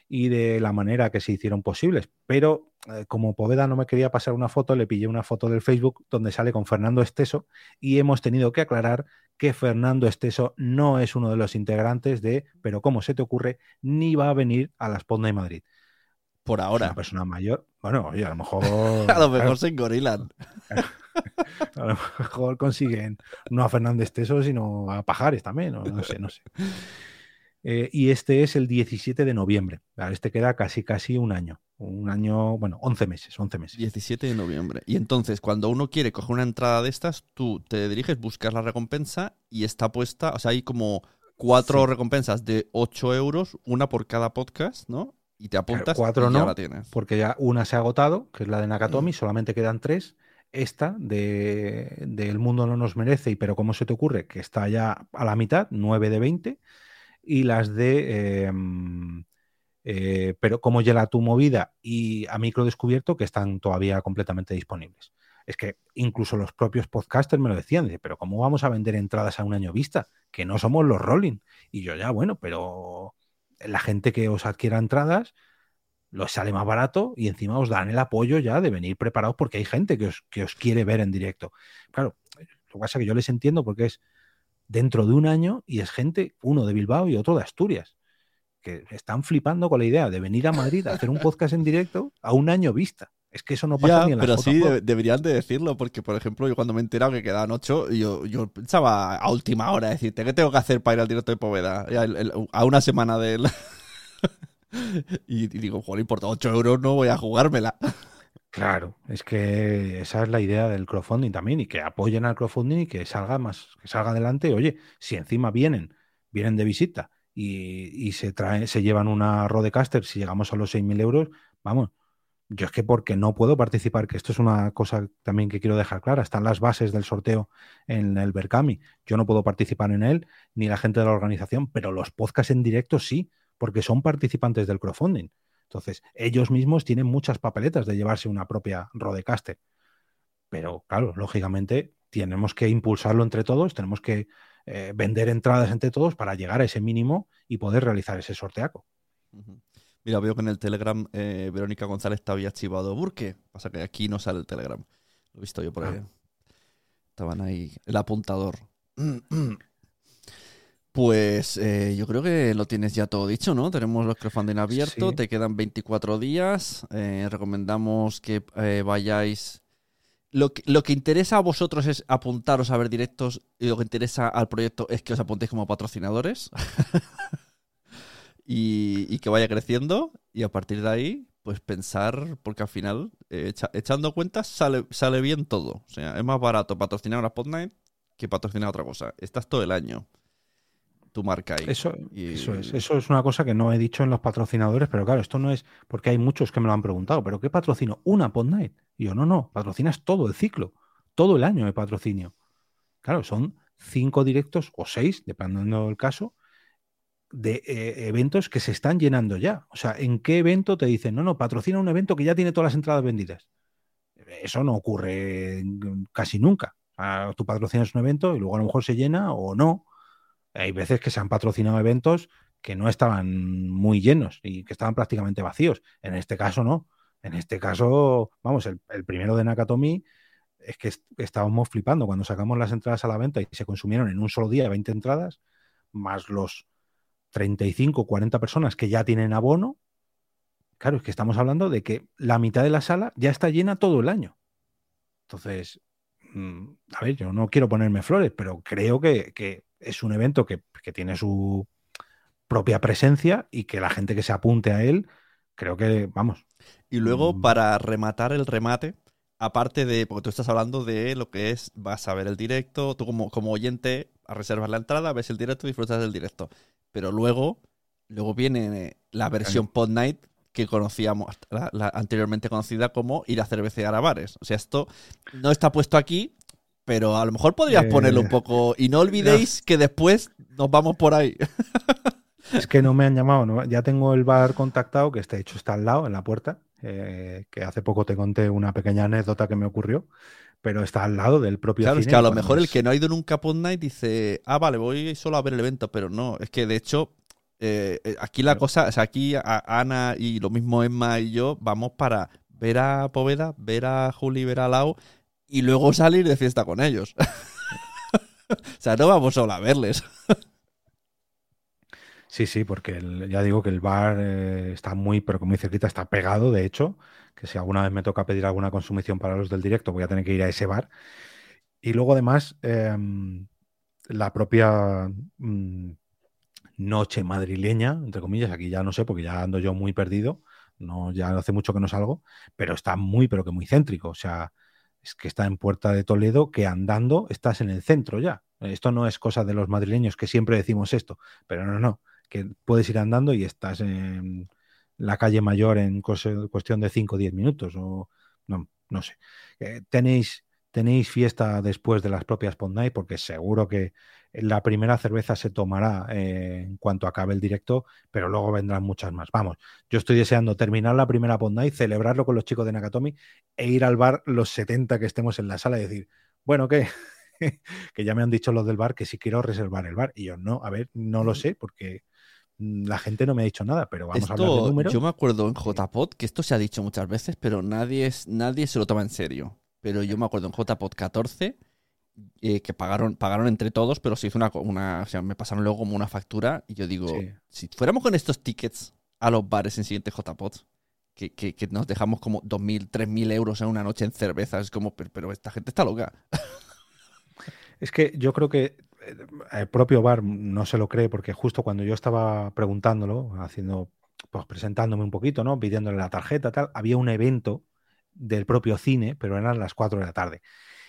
y de la manera que se hicieron posibles. Pero eh, como Poveda no me quería pasar una foto, le pillé una foto del Facebook donde sale con Fernando Esteso y hemos tenido que aclarar que Fernando Esteso no es uno de los integrantes de Pero ¿cómo se te ocurre? ni va a venir a la Sponda de Madrid. Por Es ahora. una persona mayor. Bueno, oye, a lo mejor. (laughs) A lo mejor claro, se engorilan. (laughs) a lo mejor consiguen no a Fernández Teso, sino a Pajares también, no sé, no sé. Eh, y este es el 17 de noviembre. Vale, Este queda casi, casi un año. Un año, bueno, 11 meses, 11 meses. 17 de noviembre. Y entonces, cuando uno quiere coger una entrada de estas, tú te diriges, buscas la recompensa y está puesta, o sea, hay como cuatro Sí. recompensas de 8 euros, una por cada podcast, ¿no? Y te apuntas cuatro y ya no, la tienes. Porque ya una se ha agotado, que es la de Nakatomi, Mm. solamente quedan tres. Esta de, de El mundo no nos merece, y pero ¿cómo se te ocurre? Que está ya a la mitad, 9 de 20. Y las de eh, eh, Pero cómo llega tu movida y a micro descubierto, que están todavía completamente disponibles. Es que incluso los propios podcasters me lo decían, dice, pero ¿cómo vamos a vender entradas a un año vista? Que no somos los Rolling. Y yo ya, bueno, pero la gente que os adquiera entradas los sale más barato y encima os dan el apoyo ya de venir preparados porque hay gente que os, que os quiere ver en directo. Claro, lo que pasa es que yo les entiendo porque es dentro de un año y es gente, uno de Bilbao y otro de Asturias, que están flipando con la idea de venir a Madrid a hacer un podcast en directo a un año vista. Es que eso no pasa Ya, ni en la pero sí, de- deberían de decirlo, porque por ejemplo, yo cuando me he enterado que quedaban ocho, yo, yo pensaba a última hora decirte, ¿qué tengo que hacer para ir al directo de Poveda? Ya el- el- a una semana de él. (laughs) y, y digo, joder, por 8 euros no voy a jugármela. Claro, es que esa es la idea del crowdfunding también y que apoyen al crowdfunding y que salga más, que salga adelante. Oye, si encima vienen, vienen de visita y, y se traen, se llevan una Rodecaster, si llegamos a los 6.000 euros, vamos, yo es que porque no puedo participar, que esto es una cosa también que quiero dejar clara, están las bases del sorteo en el Berkami, yo no puedo participar en él, ni la gente de la organización, pero los podcasts en directo sí, porque son participantes del crowdfunding. Entonces, ellos mismos tienen muchas papeletas de llevarse una propia Rodecaster. Pero, claro, lógicamente tenemos que impulsarlo entre todos, tenemos que eh, vender entradas entre todos para llegar a ese mínimo y poder realizar ese sorteaco. Mira, veo que en el Telegram eh, Verónica González te había archivado Burke. Pasa que aquí no sale el Telegram. Lo he visto yo por ahí. Ah. Estaban ahí, el apuntador. (clears throat) Pues eh, yo creo que lo tienes ya todo dicho, ¿no? Tenemos los crowdfunding abiertos, Sí. te quedan 24 días. eh, recomendamos que eh, vayáis lo que, lo que interesa a vosotros es apuntaros a ver directos y lo que interesa al proyecto es que os apuntéis como patrocinadores (laughs) y, y que vaya creciendo y a partir de ahí pues pensar, porque al final, echa- echando cuentas, sale, sale bien todo. O sea, es más barato patrocinar una Spotlight que patrocinar otra cosa. Estás todo el año. Tu marca ahí. Eso, Y- eso es. Eso es una cosa que no he dicho en los patrocinadores, pero claro, esto no es porque hay muchos que me lo han preguntado, ¿pero qué patrocino? Una Pod Night. Y yo, no, no, patrocinas todo el ciclo, todo el año de patrocinio. Claro, son cinco directos o seis, dependiendo del caso, de eh, eventos que se están llenando ya. O sea, ¿en qué evento te dicen, no, no, patrocina un evento que ya tiene todas las entradas vendidas? Eso no ocurre casi nunca. Tú patrocinas un evento y luego a lo mejor se llena o no. Hay veces que se han patrocinado eventos que no estaban muy llenos y que estaban prácticamente vacíos. En este caso no. En este caso, vamos, el, primero de Nakatomi es que est- estábamos flipando cuando sacamos las entradas a la venta y se consumieron en un solo día 20 entradas, más los 35, 40 personas que ya tienen abono. Claro, es que estamos hablando de que la mitad de la sala ya está llena todo el año. Entonces, mm, a ver, yo no quiero ponerme flores, pero creo que es un evento que, que tiene su propia presencia y que la gente que se apunte a él, creo que, vamos, Y luego, Mm. para rematar el remate, aparte de, porque tú estás hablando de lo que es, vas a ver el directo, tú como, como oyente reservas la entrada, ves el directo, disfrutas del directo. Pero luego, luego viene la versión Pod Night que conocíamos, la, la anteriormente conocida como ir a cervecear a bares. O sea, esto no está puesto aquí, pero a lo mejor podrías Eh, ponerlo un poco. Y no olvidéis que después nos vamos por ahí. (laughs) Es que no me han llamado, ¿no? ya tengo el bar contactado, que este hecho está al lado, en la puerta, eh, que hace poco te conté una pequeña anécdota que me ocurrió, pero está al lado del propio Claro, es cine que a lo mejor el es- que no ha ido nunca a Pod Night dice, ah, vale, voy solo a ver el evento, pero no, es que de hecho, eh, eh, aquí la cosa, o sea, aquí a- Ana y lo mismo Emma y yo vamos para ver a Poveda, ver a Juli, ver a Lau y luego salir de fiesta con ellos. (laughs) o sea, no vamos solo a verles. Sí, sí, porque ya digo que el bar eh, está muy, pero como cerquita, está pegado, de hecho, que si alguna vez me toca pedir alguna consumición para los del directo, voy a tener que ir a ese bar. Y luego además, em, la propia mm, noche madrileña, entre comillas, aquí ya no sé, porque ya ando yo muy perdido, no, ya hace mucho que no salgo, pero está muy, pero que muy céntrico, o sea, es que está en Puerta de Toledo, que andando estás en el centro ya. Esto no es cosa de los madrileños que siempre decimos esto, pero no, no, que puedes ir andando y estás en la calle mayor en cuestión de 5 o 10 minutos, o no, no sé. Eh, tenéis, tenéis fiesta después de las propias Night, porque seguro que la primera cerveza se tomará eh, en cuanto acabe el directo, pero luego vendrán muchas más. Vamos, yo estoy deseando terminar la primera Night, celebrarlo con los chicos de Nakatomi e ir al bar los 70 que estemos en la sala y decir, bueno, ¿qué? (laughs) que ya me han dicho los del bar que si quiero reservar el bar. Y yo, no, a ver, no lo sé, porque mm, la gente no me ha dicho nada, pero vamos a hablar de números. yo me acuerdo en JPod, que esto se ha dicho muchas veces, pero nadie, es, nadie se lo toma en serio. Pero yo me acuerdo en JPod 14 eh, que pagaron, pagaron entre todos, pero se hizo una, una. O sea, me pasaron luego como una factura. Y yo digo, Sí. si fuéramos con estos tickets a los bares en siguiente JPod, que, que, que nos dejamos como 2.000, 3.000 euros en una noche en cervezas, es como, pero, pero esta gente está loca. (laughs) Es que yo creo que eh, el propio bar no se lo cree porque justo cuando yo estaba preguntándolo, haciendo, pues presentándome un poquito, ¿no? Pidiéndole la tarjeta, tal, había un evento del propio cine, pero eran las 4 de la tarde.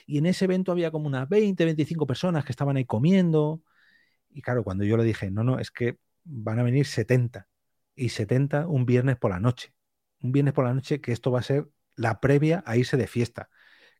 Y en ese evento había como unas 20, 25 personas que estaban ahí comiendo. Y claro, cuando yo le dije, no, no, es que van a venir 70. Y 70 un viernes por la noche. Un viernes por la noche que esto va a ser la previa a irse de fiesta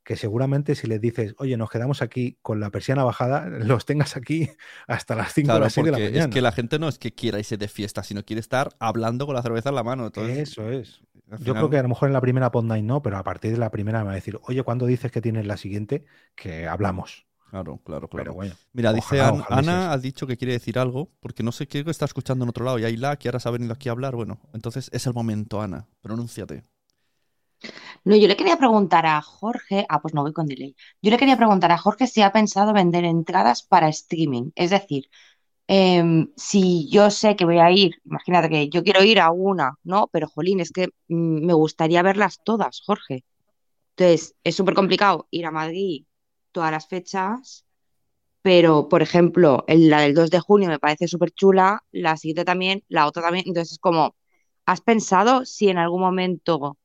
que seguramente si les dices, oye, nos quedamos aquí con la persiana bajada, (laughs) los tengas aquí hasta las 5 o Claro, las 6 de la mañana. es que la gente no es que quiera irse de fiesta, sino quiere estar hablando con la cerveza en la mano. Entonces, Eso es. Yo creo que a lo mejor en la primera Pod Night no, pero a partir de la primera me va a decir, oye, ¿cuándo dices que tienes la siguiente? Que hablamos. Claro, claro, claro. Pero bueno. Mira, dice ojalá, ojalá Ana, ha dicho que quiere decir algo, porque no sé, que está escuchando en otro lado. Y Ayla, que ahora se ha venido aquí a hablar. Bueno, entonces es el momento, Ana. Pronúnciate. No, yo le quería preguntar a Jorge, ah, pues no voy con delay. Yo le quería preguntar a Jorge si ha pensado vender entradas para streaming. Es decir, em, si yo sé que voy a ir, imagínate que yo quiero ir a una, ¿no? Pero jolín, es que mm, me gustaría verlas todas, Jorge. Entonces, es súper complicado ir a Madrid todas las fechas, pero, por ejemplo, la del 2 de junio me parece súper chula, la siguiente también, la otra también. Entonces, es como, ¿has pensado si en algún momento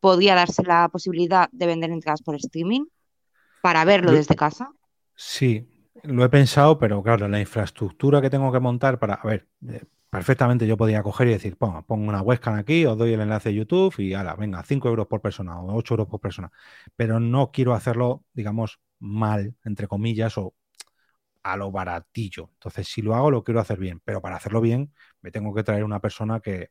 podía darse la posibilidad de vender entradas por streaming para verlo Lo- desde casa? Sí, lo he pensado, pero claro, la infraestructura que tengo que montar para, a ver, eh, perfectamente yo podría coger y decir, pongo, pongo una webcam aquí, os doy el enlace de YouTube y ala, venga, 5 euros por persona o 8 euros por persona. Pero no quiero hacerlo, digamos, mal, entre comillas, o a lo baratillo. Entonces, si lo hago, lo quiero hacer bien, pero para hacerlo bien, me tengo que traer una persona que,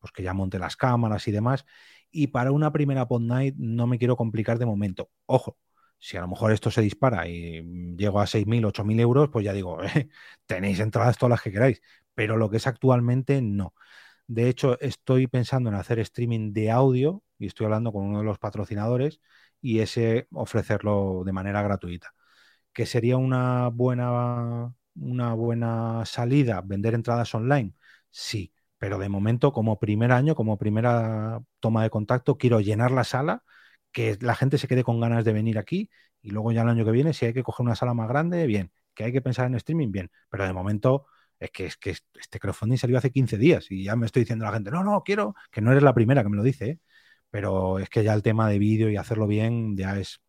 pues que ya monte las cámaras y demás. Y para una primera pod night no me quiero complicar de momento. Ojo, si a lo mejor esto se dispara y llego a 6.000, 8.000 euros, pues ya digo, (laughs) eh, tenéis entradas todas las que queráis. Pero lo que es actualmente, no. De hecho, estoy pensando en hacer streaming de audio y estoy hablando con uno de los patrocinadores y ese ofrecerlo de manera gratuita. Que sería una buena, una buena salida vender entradas online, sí, pero de momento como primer año, como primera toma de contacto, quiero llenar la sala, que la gente se quede con ganas de venir aquí y luego ya el año que viene, si hay que coger una sala más grande, bien, que hay que pensar en streaming, bien, pero de momento es que, es que este crowdfunding salió hace 15 días y ya me estoy diciendo a la gente, no, no, quiero, que no eres la primera que me lo dice, ¿eh? pero es que ya el tema de vídeo y hacerlo bien ya es...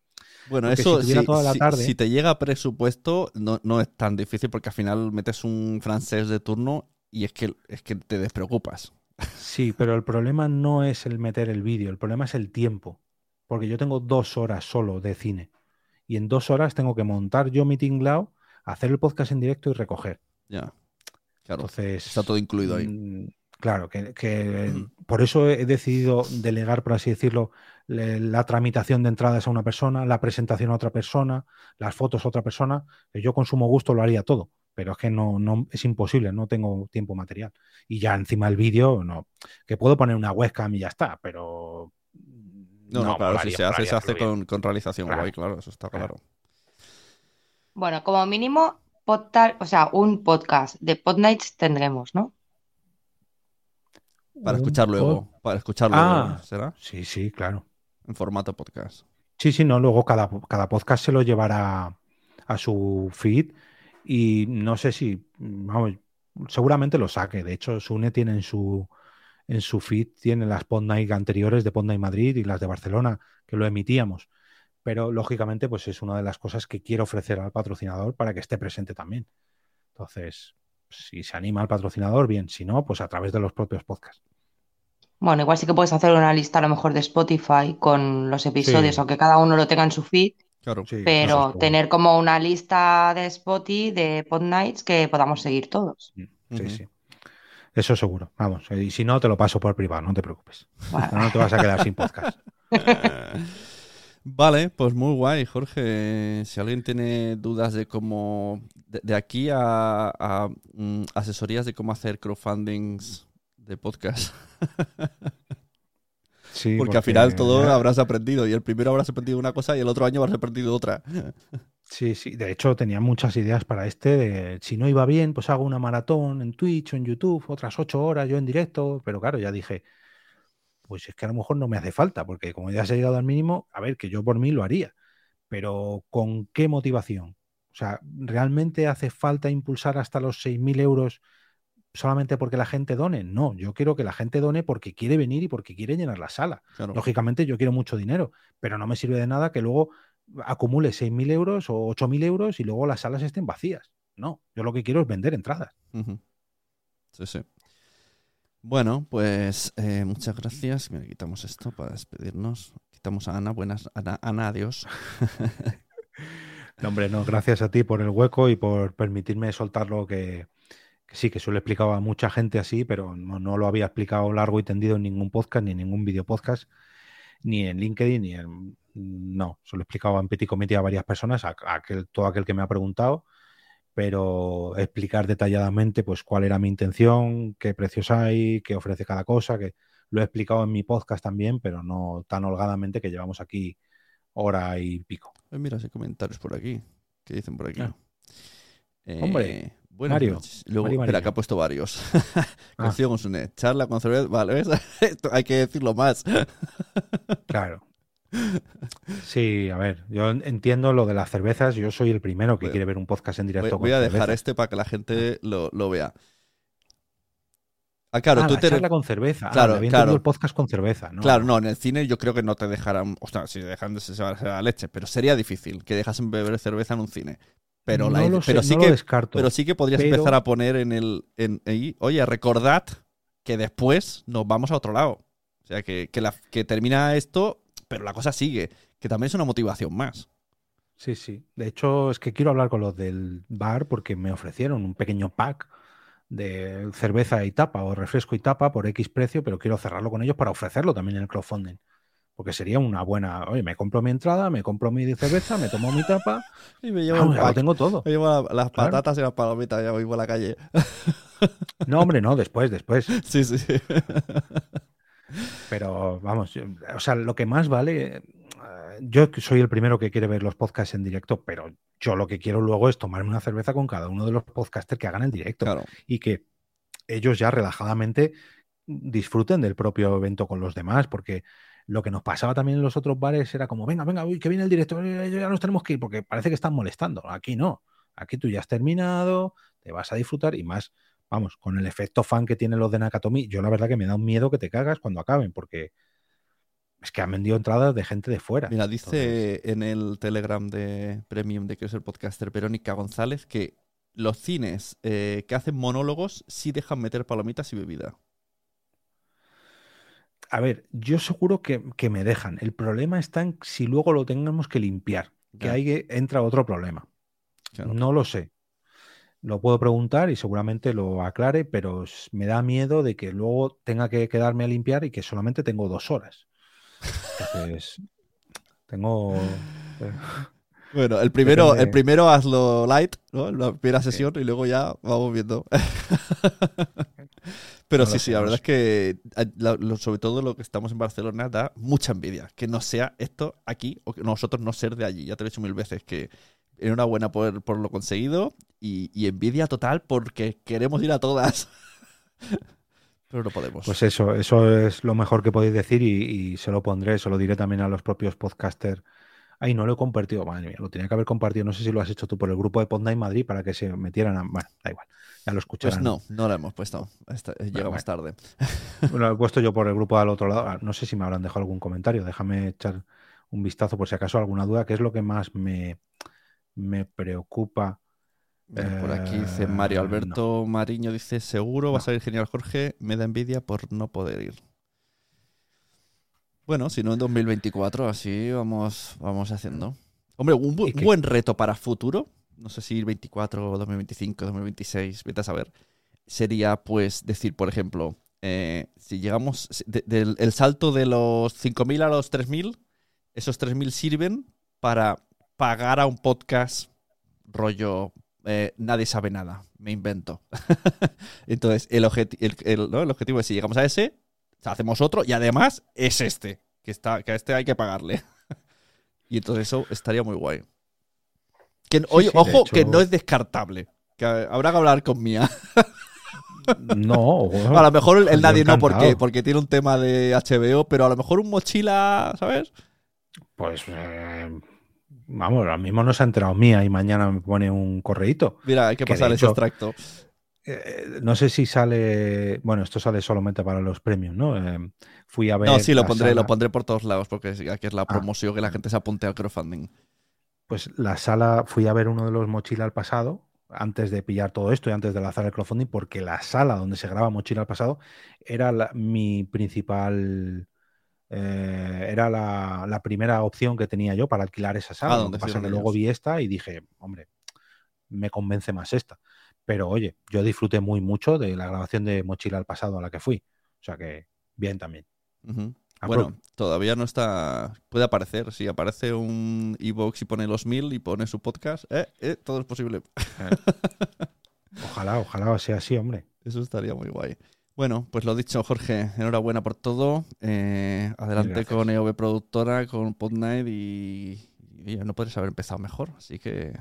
Bueno, Porque eso si si, toda la si- tarde- si te llega presupuesto, no, no es tan difícil porque al final metes un francés de turno y es que, es que te despreocupas. Sí, pero el problema no es el meter el vídeo, el problema es el tiempo. Porque yo tengo dos horas solo de cine. Y en dos horas tengo que montar yo mi tinglao, hacer el podcast en directo y recoger. Ya. Claro. Entonces. está todo incluido ahí. mm, Claro, que, que por eso he decidido delegar, por así decirlo, la tramitación de entradas a una persona, la presentación a otra persona, las fotos a otra persona. que Yo con sumo gusto lo haría todo, pero es que no, no es imposible, no tengo tiempo material. Y ya encima el vídeo, no. Que puedo poner una webcam y ya está, pero. No, no, claro, si se hace, se hace con, con realización Claro. guay, claro, eso está Claro. claro. Bueno, como mínimo, podtal- o sea, un podcast de Pod Nights tendremos, ¿no? Para escuchar luego, pod- para escucharlo Ah. luego, ¿será? Sí, sí, claro. En formato podcast. Sí, sí, no, luego cada, cada podcast se lo llevará a su feed y no sé si, vamos, seguramente lo saque. De hecho, Sune tiene en su, en su feed, tiene las Pod Night anteriores de Pod Night Madrid y las de Barcelona, que lo emitíamos. Pero lógicamente, pues es una de las cosas que quiero ofrecer al patrocinador para que esté presente también. Entonces, si se anima al patrocinador, bien. Si no, pues a través de los propios podcasts. Bueno, igual sí que puedes hacer una lista a lo mejor de Spotify con los episodios, Sí. aunque cada uno lo tenga en su feed, Claro. Sí, pero tener como una lista de Spotify de Pod Nights que podamos seguir todos. Sí, sí. Eso seguro. Vamos. Y si no, te lo paso por privado, no te preocupes. Bueno, No, te vas a quedar sin podcast. (laughs) Vale, pues muy guay, Jorge. Si alguien tiene dudas de cómo, de, de aquí a, a, mm, asesorías de cómo hacer crowdfundings de podcast, (laughs) Sí, porque, al final todo habrás aprendido y el primero habrás aprendido una cosa y el otro año habrás aprendido otra. (laughs) Sí, sí. De hecho, tenía muchas ideas para este. de, si no iba bien, pues hago una maratón en Twitch o en YouTube, otras ocho horas yo en directo. Pero claro, ya dije, pues es que a lo mejor no me hace falta, porque como ya se ha llegado al mínimo, a ver, que yo por mí lo haría. Pero ¿con qué motivación? O sea, ¿realmente hace falta impulsar hasta los 6.000 euros solamente porque la gente done? No, yo quiero que la gente done porque quiere venir y porque quiere llenar la sala. Claro. Lógicamente yo quiero mucho dinero, pero no me sirve de nada que luego acumule 6.000 euros o 8.000 euros y luego las salas estén vacías. No, yo lo que quiero es vender entradas. Sí, sí. Bueno, pues eh, muchas gracias. Mira, quitamos esto para despedirnos. Quitamos a Ana. Buenas, Ana, Ana adiós. (laughs) No, hombre, no, gracias a ti por el hueco y por permitirme soltar lo que, que sí, que se lo he explicado a mucha gente así, pero no, no lo había explicado largo y tendido en ningún podcast, ni en ningún video podcast, ni en LinkedIn, ni en... No, se lo he explicado en Petit Comité a varias personas, a, a aquel, todo aquel que me ha preguntado, pero explicar detalladamente pues cuál era mi intención, qué precios hay, qué ofrece cada cosa, que lo he explicado en mi podcast también, pero no tan holgadamente que llevamos aquí hora y pico. Eh, mira, hay comentarios por aquí. ¿Qué dicen por aquí? Ah. Eh, Hombre, buenas Mario, noches. Luego, Mario espera, María. que ha puesto varios. (laughs) Ah. Con. Charla con cerveza. Vale, ¿ves? (laughs) Esto hay que decirlo más. (laughs) Claro. Sí, a ver, yo entiendo lo de las cervezas. Yo soy el primero que Voy- quiere ver un podcast en Voy, directo. voy con a dejar este para que la gente lo, lo vea. Ah, claro, ah, tú la te. charla con cerveza. Ah, Claro, entendido el podcast con cerveza. ¿no? Claro, no, en el cine yo creo que no te dejarán. O sea, si dejan de se va a la leche, pero sería difícil que dejasen beber cerveza en un cine. Pero, la no ide- lo sé, pero sí no que lo descarto. Pero sí que podrías Pero- empezar a poner en el. En, ahí, Oye, recordad que después nos vamos a otro lado. O sea, que, que, la- que termina esto, pero la cosa sigue. Que también es una motivación más. Sí, sí. De hecho, es que quiero hablar con los del bar porque me ofrecieron un pequeño pack de cerveza y tapa o refresco y tapa por X precio, pero quiero cerrarlo con ellos para ofrecerlo también en el crowdfunding. Porque sería una buena. Oye, me compro mi entrada, me compro mi cerveza, me tomo mi tapa. (laughs) Y me llevo, Vamos, el ya lo pack. tengo todo. Me llevo la- las Claro. patatas y las palomitas ya voy por la calle. (laughs) No, hombre, no, después, después. sí, sí. (laughs) Pero vamos, o sea, lo que más vale, eh, yo soy el primero que quiere ver los podcasts en directo, pero yo lo que quiero luego es tomarme una cerveza con cada uno de los podcasters que hagan el directo Claro. y que ellos ya relajadamente disfruten del propio evento con los demás, porque lo que nos pasaba también en los otros bares era como, venga, venga, uy, que viene el directo, eh, ya nos tenemos que ir, porque parece que están molestando. Aquí no, aquí tú ya has terminado, te vas a disfrutar y más, vamos, con el efecto fan que tienen los de Nakatomi, yo la verdad que me da un miedo que te cagas cuando acaben, porque es que han vendido entradas de gente de fuera. Mira, Entonces, dice en el Telegram de Premium de Quiero ser podcaster Verónica González que los cines eh, que hacen monólogos sí dejan meter palomitas y bebida. A ver, yo seguro que, que me dejan. El problema está en si luego lo tengamos que limpiar, que ahí que entra otro problema. claro. No lo sé. Lo puedo preguntar y seguramente lo aclare, pero me da miedo de que luego tenga que quedarme a limpiar y que solamente tengo dos horas. Entonces, tengo... (laughs) Bueno, el primero, el primero hazlo light, ¿no? La primera sesión y luego ya vamos viendo. (laughs) Pero No sí, sí, la verdad es que la- lo- sobre todo lo que estamos en Barcelona da mucha envidia. Que no sea esto aquí o que nosotros no ser de allí. Ya te lo he dicho mil veces que enhorabuena por, por lo conseguido y, y envidia total porque queremos ir a todas. (laughs) Pero no podemos. Pues eso, eso es lo mejor que podéis decir y, y se lo pondré, se lo diré también a los propios podcasters. Ay, no lo he compartido, madre mía, lo tenía que haber compartido. No sé si lo has hecho tú por el grupo de Podnight Madrid para que se metieran a... Bueno, da igual, ya lo Pues no, no lo hemos puesto. Esta- eh, llegamos tarde. Lo he (laughs) puesto yo por el grupo al otro lado. Ah, No sé si me habrán dejado algún comentario. Déjame echar un vistazo por si acaso alguna duda, que es lo que más me, me preocupa. Mira, por aquí dice Eh, Mario no. Alberto Mariño, dice, seguro va a No. salir genial Jorge, me da envidia por no poder ir. Bueno, si no en 2024, así vamos, vamos haciendo. Hombre, un, buen reto para futuro, no sé si 24, 2025, 2026, vete a saber, sería pues decir, por ejemplo, eh, si llegamos, de- el salto de los 5.000 a los 3.000, esos 3.000 sirven para pagar a un podcast rollo eh, nadie sabe nada, me invento. (laughs) Entonces, el, objeti- el, el- ¿no? el objetivo es si llegamos a ese, hacemos otro y además es este, que, está, que a este hay que pagarle. (laughs) y entonces eso estaría muy guay. Que, oye, sí, de ojo, hecho- que no es descartable. Que habrá que hablar con Mía. (laughs) No, bueno, a lo mejor el, nadie no, porque, porque tiene un tema de HBO, pero a lo mejor un mochila, ¿sabes? Pues eh, vamos, ahora mismo no se ha enterado mía y mañana me pone un correíto. Mira, hay que pasar ese hecho- extracto. Eh, no sé si sale, bueno, esto sale solamente para los premios, ¿no? Eh, fui a ver. No, sí, lo pondré, sala- lo pondré por todos lados, porque aquí es la Ah. promoción que la gente se apunte al crowdfunding. Pues la sala, fui a ver uno de los Mochila al pasado, antes de pillar todo esto y antes de lanzar el crowdfunding, porque la sala donde se graba Mochila al pasado era la- mi principal. eh, era la, la primera opción que tenía yo para alquilar esa sala. Ah, donde pasa que luego vi esta y dije, hombre, me convence más esta. Pero oye, yo disfruté muy mucho de la grabación de Mochila al pasado a la que fui. O sea que bien también. Bueno, todavía no está. Puede aparecer. Si aparece un Evox y pone los mil y pone su podcast, eh, eh, todo es posible. Ojalá, ojalá sea así, hombre. Eso estaría muy guay. Bueno, pues lo dicho, Jorge, enhorabuena por todo. Eh, adelante Gracias. con EOB Productora, con Podnight y, y no podrías haber empezado mejor. Así que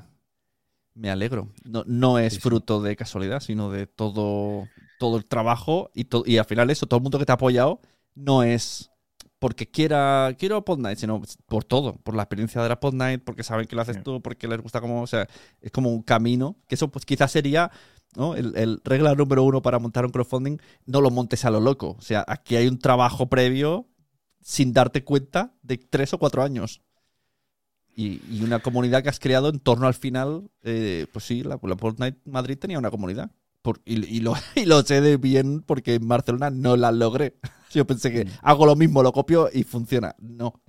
me alegro. No, no es Sí, sí. fruto de casualidad, sino de todo, todo el trabajo y, to- y al final eso, todo el mundo que te ha apoyado no es porque quiera, quiero Pod Night, sino por todo, por la experiencia de la Pod Night, porque saben que lo haces tú, porque les gusta como, o sea, es como un camino, que eso pues quizás sería ¿no? El, el, regla número uno para montar un crowdfunding, no lo montes a lo loco. O sea, aquí hay un trabajo previo sin darte cuenta de tres o cuatro años. Y, y una comunidad que has creado en torno al final, eh, pues sí, la, la Fortnite Madrid tenía una comunidad. Por, y, y, lo, (laughs) y, lo, sé de bien porque en Barcelona no la logré. (laughs) Yo pensé que hago lo mismo, lo copio y funciona. No.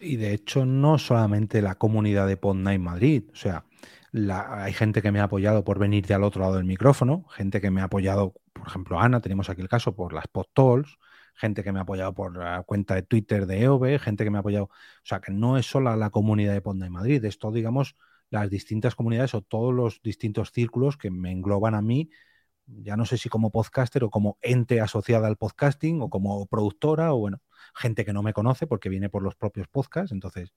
Y de hecho, no solamente la comunidad de Fortnite Madrid. O sea, la, hay gente que me ha apoyado por venir de al otro lado del micrófono, gente que me ha apoyado, por ejemplo, Ana, tenemos aquí el caso por las podtalls, gente que me ha apoyado por la cuenta de Twitter de EOB, gente que me ha apoyado, o sea, que no es solo la comunidad de y Madrid, es todo, digamos, las distintas comunidades o todos los distintos círculos que me engloban a mí, ya no sé si como podcaster o como ente asociada al podcasting o como productora o bueno, gente que no me conoce porque viene por los propios podcasts, entonces,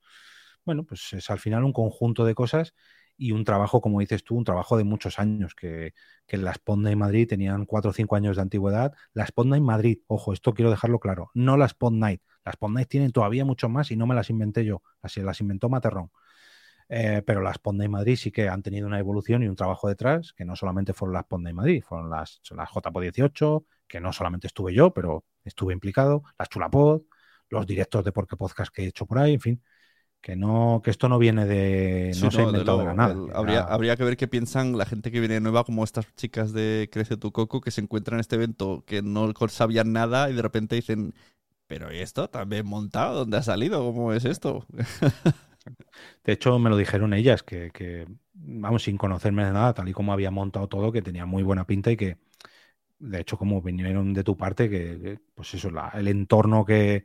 bueno, pues es al final un conjunto de cosas y un trabajo, como dices tú, un trabajo de muchos años, que, que las Ponda en Madrid tenían cuatro o cinco años de antigüedad. Las Ponda en Madrid, ojo, esto quiero dejarlo claro, no las Pond Night. Las Pond Night tienen todavía mucho más y no me las inventé yo, así las inventó Materrón. Eh, pero las Ponda en Madrid sí que han tenido una evolución y un trabajo detrás, que no solamente fueron las Ponda en Madrid, fueron las, las JPO 18, que no solamente estuve yo, pero estuve implicado, las Chulapod, los directos de Porque Podcast que he hecho por ahí, en fin que no que esto no viene de no sí, se ha inventado de, de nada el, habría, habría que ver qué piensan la gente que viene nueva como estas chicas de Crece tu Coco que se encuentran en este evento que no sabían nada y de repente dicen pero esto también montado dónde ha salido cómo es esto (laughs) de hecho me lo dijeron ellas que, que vamos sin conocerme de nada tal y como había montado todo que tenía muy buena pinta y que de hecho como vinieron de tu parte que, pues eso la, el entorno que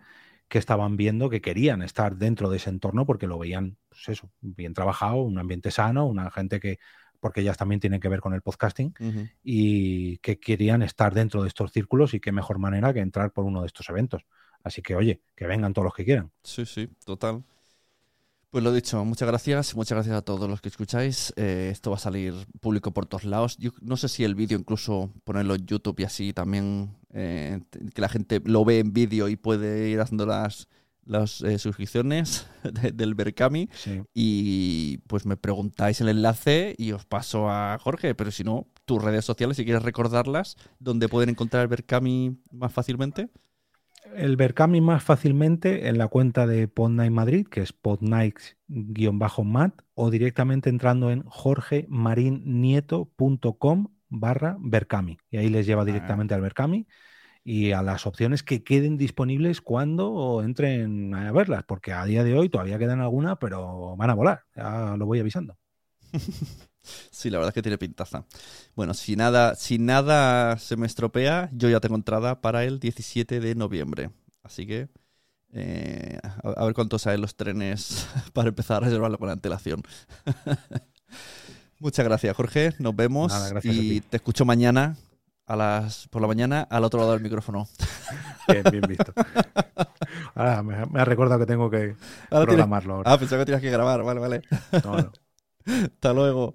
que estaban viendo que querían estar dentro de ese entorno porque lo veían, pues eso, bien trabajado, un ambiente sano, una gente que, porque ellas también tienen que ver con el podcasting, uh -huh. y que querían estar dentro de estos círculos y qué mejor manera que entrar por uno de estos eventos. Así que, oye, que vengan todos los que quieran. Sí, sí, total. Pues lo dicho, muchas gracias, muchas gracias a todos los que escucháis. Eh, esto va a salir público por todos lados. Yo no sé si el vídeo incluso ponerlo en YouTube y así también eh, que la gente lo ve en vídeo y puede ir haciendo las, las eh, suscripciones (laughs) de, del Berkami. Sí. Y pues me preguntáis el enlace y os paso a Jorge, pero si no, tus redes sociales, si quieres recordarlas, donde pueden encontrar el Berkami más fácilmente el Berkami más fácilmente en la cuenta de Podnight Madrid, que es podnight-mat, o directamente entrando en jorgemarinieto.com barra Berkami. Y ahí les lleva directamente ah. al Berkami y a las opciones que queden disponibles cuando entren a verlas, porque a día de hoy todavía quedan algunas, pero van a volar. Ya lo voy avisando. (laughs) Sí, la verdad es que tiene pintaza. Bueno, si nada, si nada se me estropea, yo ya tengo entrada para el 17 de noviembre. Así que eh, a, a, ver cuánto salen los trenes (laughs) para empezar a reservarlo con antelación. (laughs) Muchas gracias, Jorge. Nos vemos Nada, y te escucho mañana a las por la mañana al otro lado del micrófono. (laughs) Bien, bien visto. Ahora me, me ha recordado que tengo que ahora programarlo. Ahora. Ah, pensaba que tenías que grabar. Vale, vale. No, no. Hasta luego.